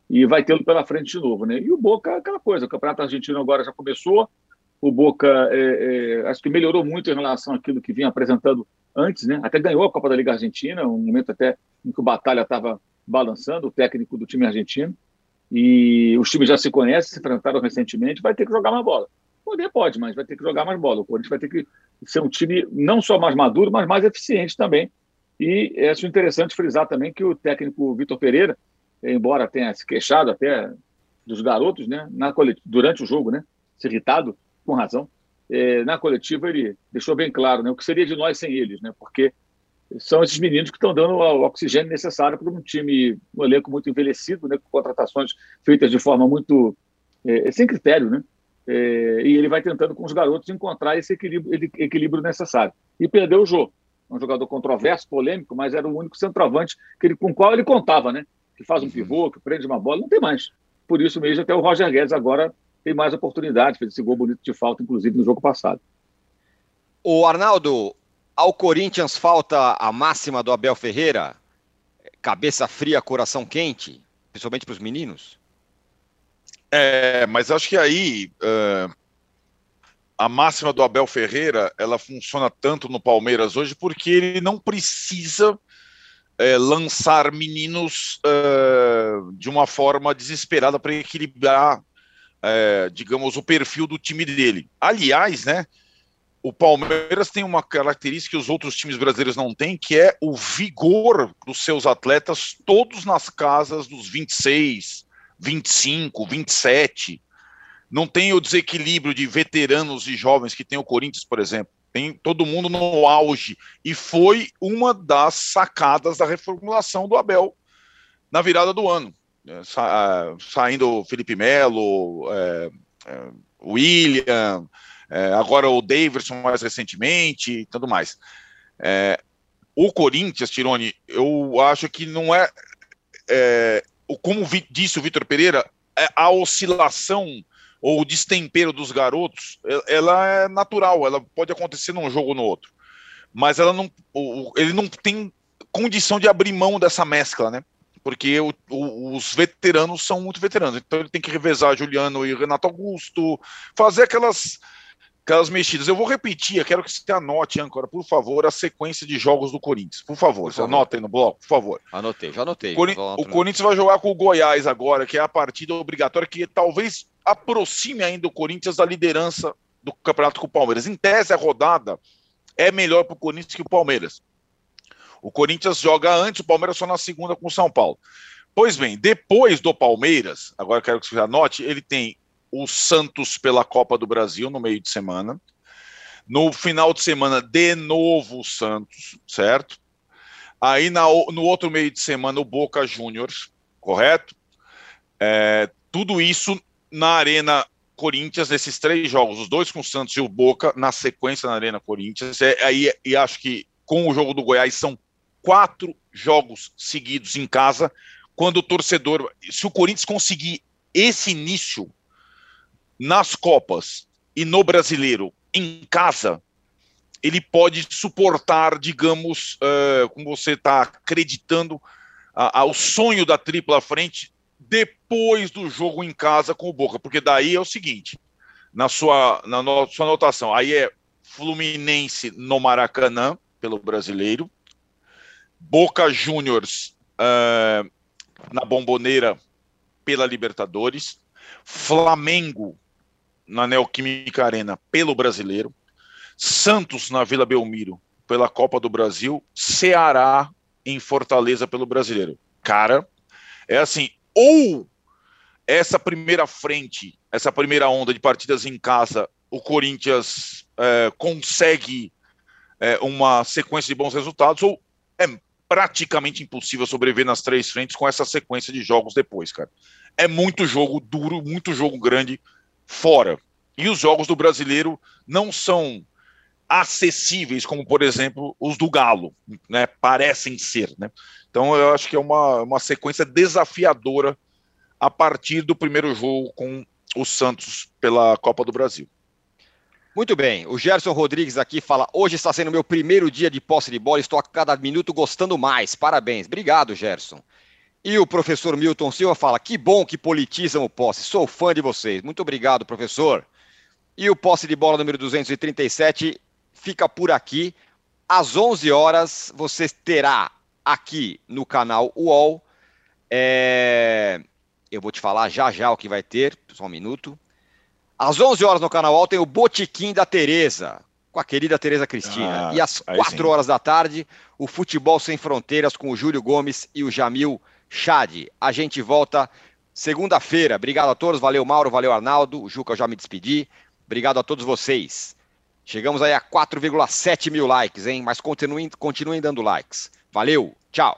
[SPEAKER 5] e vai tê-lo pela frente de novo. Né? E o Boca, aquela coisa, o Campeonato Argentino agora já começou, o Boca é, é, acho que melhorou muito em relação àquilo que vinha apresentando antes, né? Até ganhou a Copa da Liga Argentina, um momento até em que o Batalha estava balançando, o técnico do time argentino. E os times já se conhecem, se enfrentaram recentemente, vai ter que jogar mais bola. Poder pode, mas vai ter que jogar mais bola. O Corinthians vai ter que ser um time não só mais maduro, mas mais eficiente também. E acho interessante frisar também que o técnico Vitor Pereira, embora tenha se queixado até dos garotos, né, na durante o jogo, né, se irritado, com razão, é, na coletiva ele deixou bem claro né, o que seria de nós sem eles, né, porque são esses meninos que estão dando o oxigênio necessário para um time, um elenco muito envelhecido, né, com contratações feitas de forma muito é, sem critério, né? É, e ele vai tentando com os garotos encontrar esse equilíbrio, equilíbrio necessário. E perdeu o jogo. Um jogador controverso, polêmico, mas era o único centroavante que ele, com o qual ele contava, né? Que faz um pivô, que prende uma bola, não tem mais. Por isso mesmo, até o Roger Guedes agora tem mais oportunidade, fez esse gol bonito de falta, inclusive, no jogo passado.
[SPEAKER 2] O Arnaldo, ao Corinthians falta a máxima do Abel Ferreira? Cabeça fria, coração quente, principalmente para os meninos?
[SPEAKER 4] É, mas acho que aí uh, a máxima do Abel Ferreira ela funciona tanto no Palmeiras hoje porque ele não precisa é, lançar meninos uh, de uma forma desesperada para equilibrar é, digamos, o perfil do time dele. Aliás, né, o Palmeiras tem uma característica que os outros times brasileiros não têm, que é o vigor dos seus atletas, todos nas casas dos 26, 25, 27. Não tem o desequilíbrio de veteranos e jovens que tem o Corinthians, por exemplo. Tem todo mundo no auge. E foi uma das sacadas da reformulação do Abel na virada do ano. É, sa saindo Felipe Melo, é, é, William, é, agora o Davidson mais recentemente e tudo mais. É, o Corinthians, Tirone, eu acho que não é, é como disse o Vitor Pereira, a oscilação ou o destempero dos garotos, ela é natural, ela pode acontecer num jogo ou no outro. Mas ela não, ele não tem condição de abrir mão dessa mescla, né? Porque o, o, os veteranos são muito veteranos, então ele tem que revezar Juliano e Renato Augusto, fazer aquelas aquelas mexidas. Eu vou repetir, eu quero que você anote, Ancora, por favor, a sequência de jogos do Corinthians. Por favor, por favor. anota aí no bloco, por favor.
[SPEAKER 2] Anotei, já anotei.
[SPEAKER 4] Cori o Corinthians vai jogar com o Goiás agora, que é a partida obrigatória que talvez aproxime ainda o Corinthians da liderança do campeonato com o Palmeiras. Em tese, a rodada é melhor para o Corinthians que o Palmeiras. O Corinthians joga antes, o Palmeiras só na segunda com o São Paulo. Pois bem, depois do Palmeiras, agora quero que você anote, ele tem o Santos pela Copa do Brasil no meio de semana. No final de semana, de novo o Santos, certo? Aí na, no outro meio de semana, o Boca Juniors, correto? É, tudo isso na Arena Corinthians, nesses três jogos, os dois com o Santos e o Boca, na sequência na Arena Corinthians. É, aí, e acho que com o jogo do Goiás são quatro jogos seguidos em casa. Quando o torcedor, se o Corinthians conseguir esse início nas Copas e no Brasileiro em casa, ele pode suportar, digamos, uh, como você está acreditando, ao sonho da tripla frente depois do jogo em casa com o Boca, porque daí é o seguinte, na sua, na no, sua anotação, aí é Fluminense no Maracanã, pelo brasileiro, Boca Juniors uh, na Bomboneira pela Libertadores, Flamengo na Neoquímica Arena pelo Brasileiro, Santos na Vila Belmiro pela Copa do Brasil, Ceará em Fortaleza pelo Brasileiro. Cara, é assim, ou essa primeira frente, essa primeira onda de partidas em casa, o Corinthians é, consegue é, uma sequência de bons resultados, ou é praticamente impossível sobreviver nas três frentes com essa sequência de jogos depois, cara. É muito jogo duro, muito jogo grande fora. E os jogos do brasileiro não são acessíveis, como por exemplo os do Galo, né? Parecem ser, né? Então eu acho que é uma, uma sequência desafiadora a partir do primeiro jogo com o Santos pela Copa do Brasil.
[SPEAKER 2] Muito bem, o Gerson Rodrigues aqui fala: hoje está sendo meu primeiro dia de posse de bola, estou a cada minuto gostando mais. Parabéns. Obrigado, Gerson. E o professor Milton Silva fala: que bom que politizam o posse, sou fã de vocês. Muito obrigado, professor. E o posse de bola número 237 fica por aqui. Às 11 horas você terá aqui no canal UOL. É... Eu vou te falar já já o que vai ter, só um minuto. Às 11 horas no canal UOL tem o Botiquim da Tereza, com a querida Tereza Cristina. Ah, e às 4 sim. horas da tarde, o Futebol Sem Fronteiras com o Júlio Gomes e o Jamil Chad. A gente volta segunda-feira. Obrigado a todos. Valeu, Mauro. Valeu, Arnaldo. O Juca, eu já me despedi. Obrigado a todos vocês. Chegamos aí a 4,7 mil likes, hein? Mas continuem, continuem dando likes. Valeu, tchau.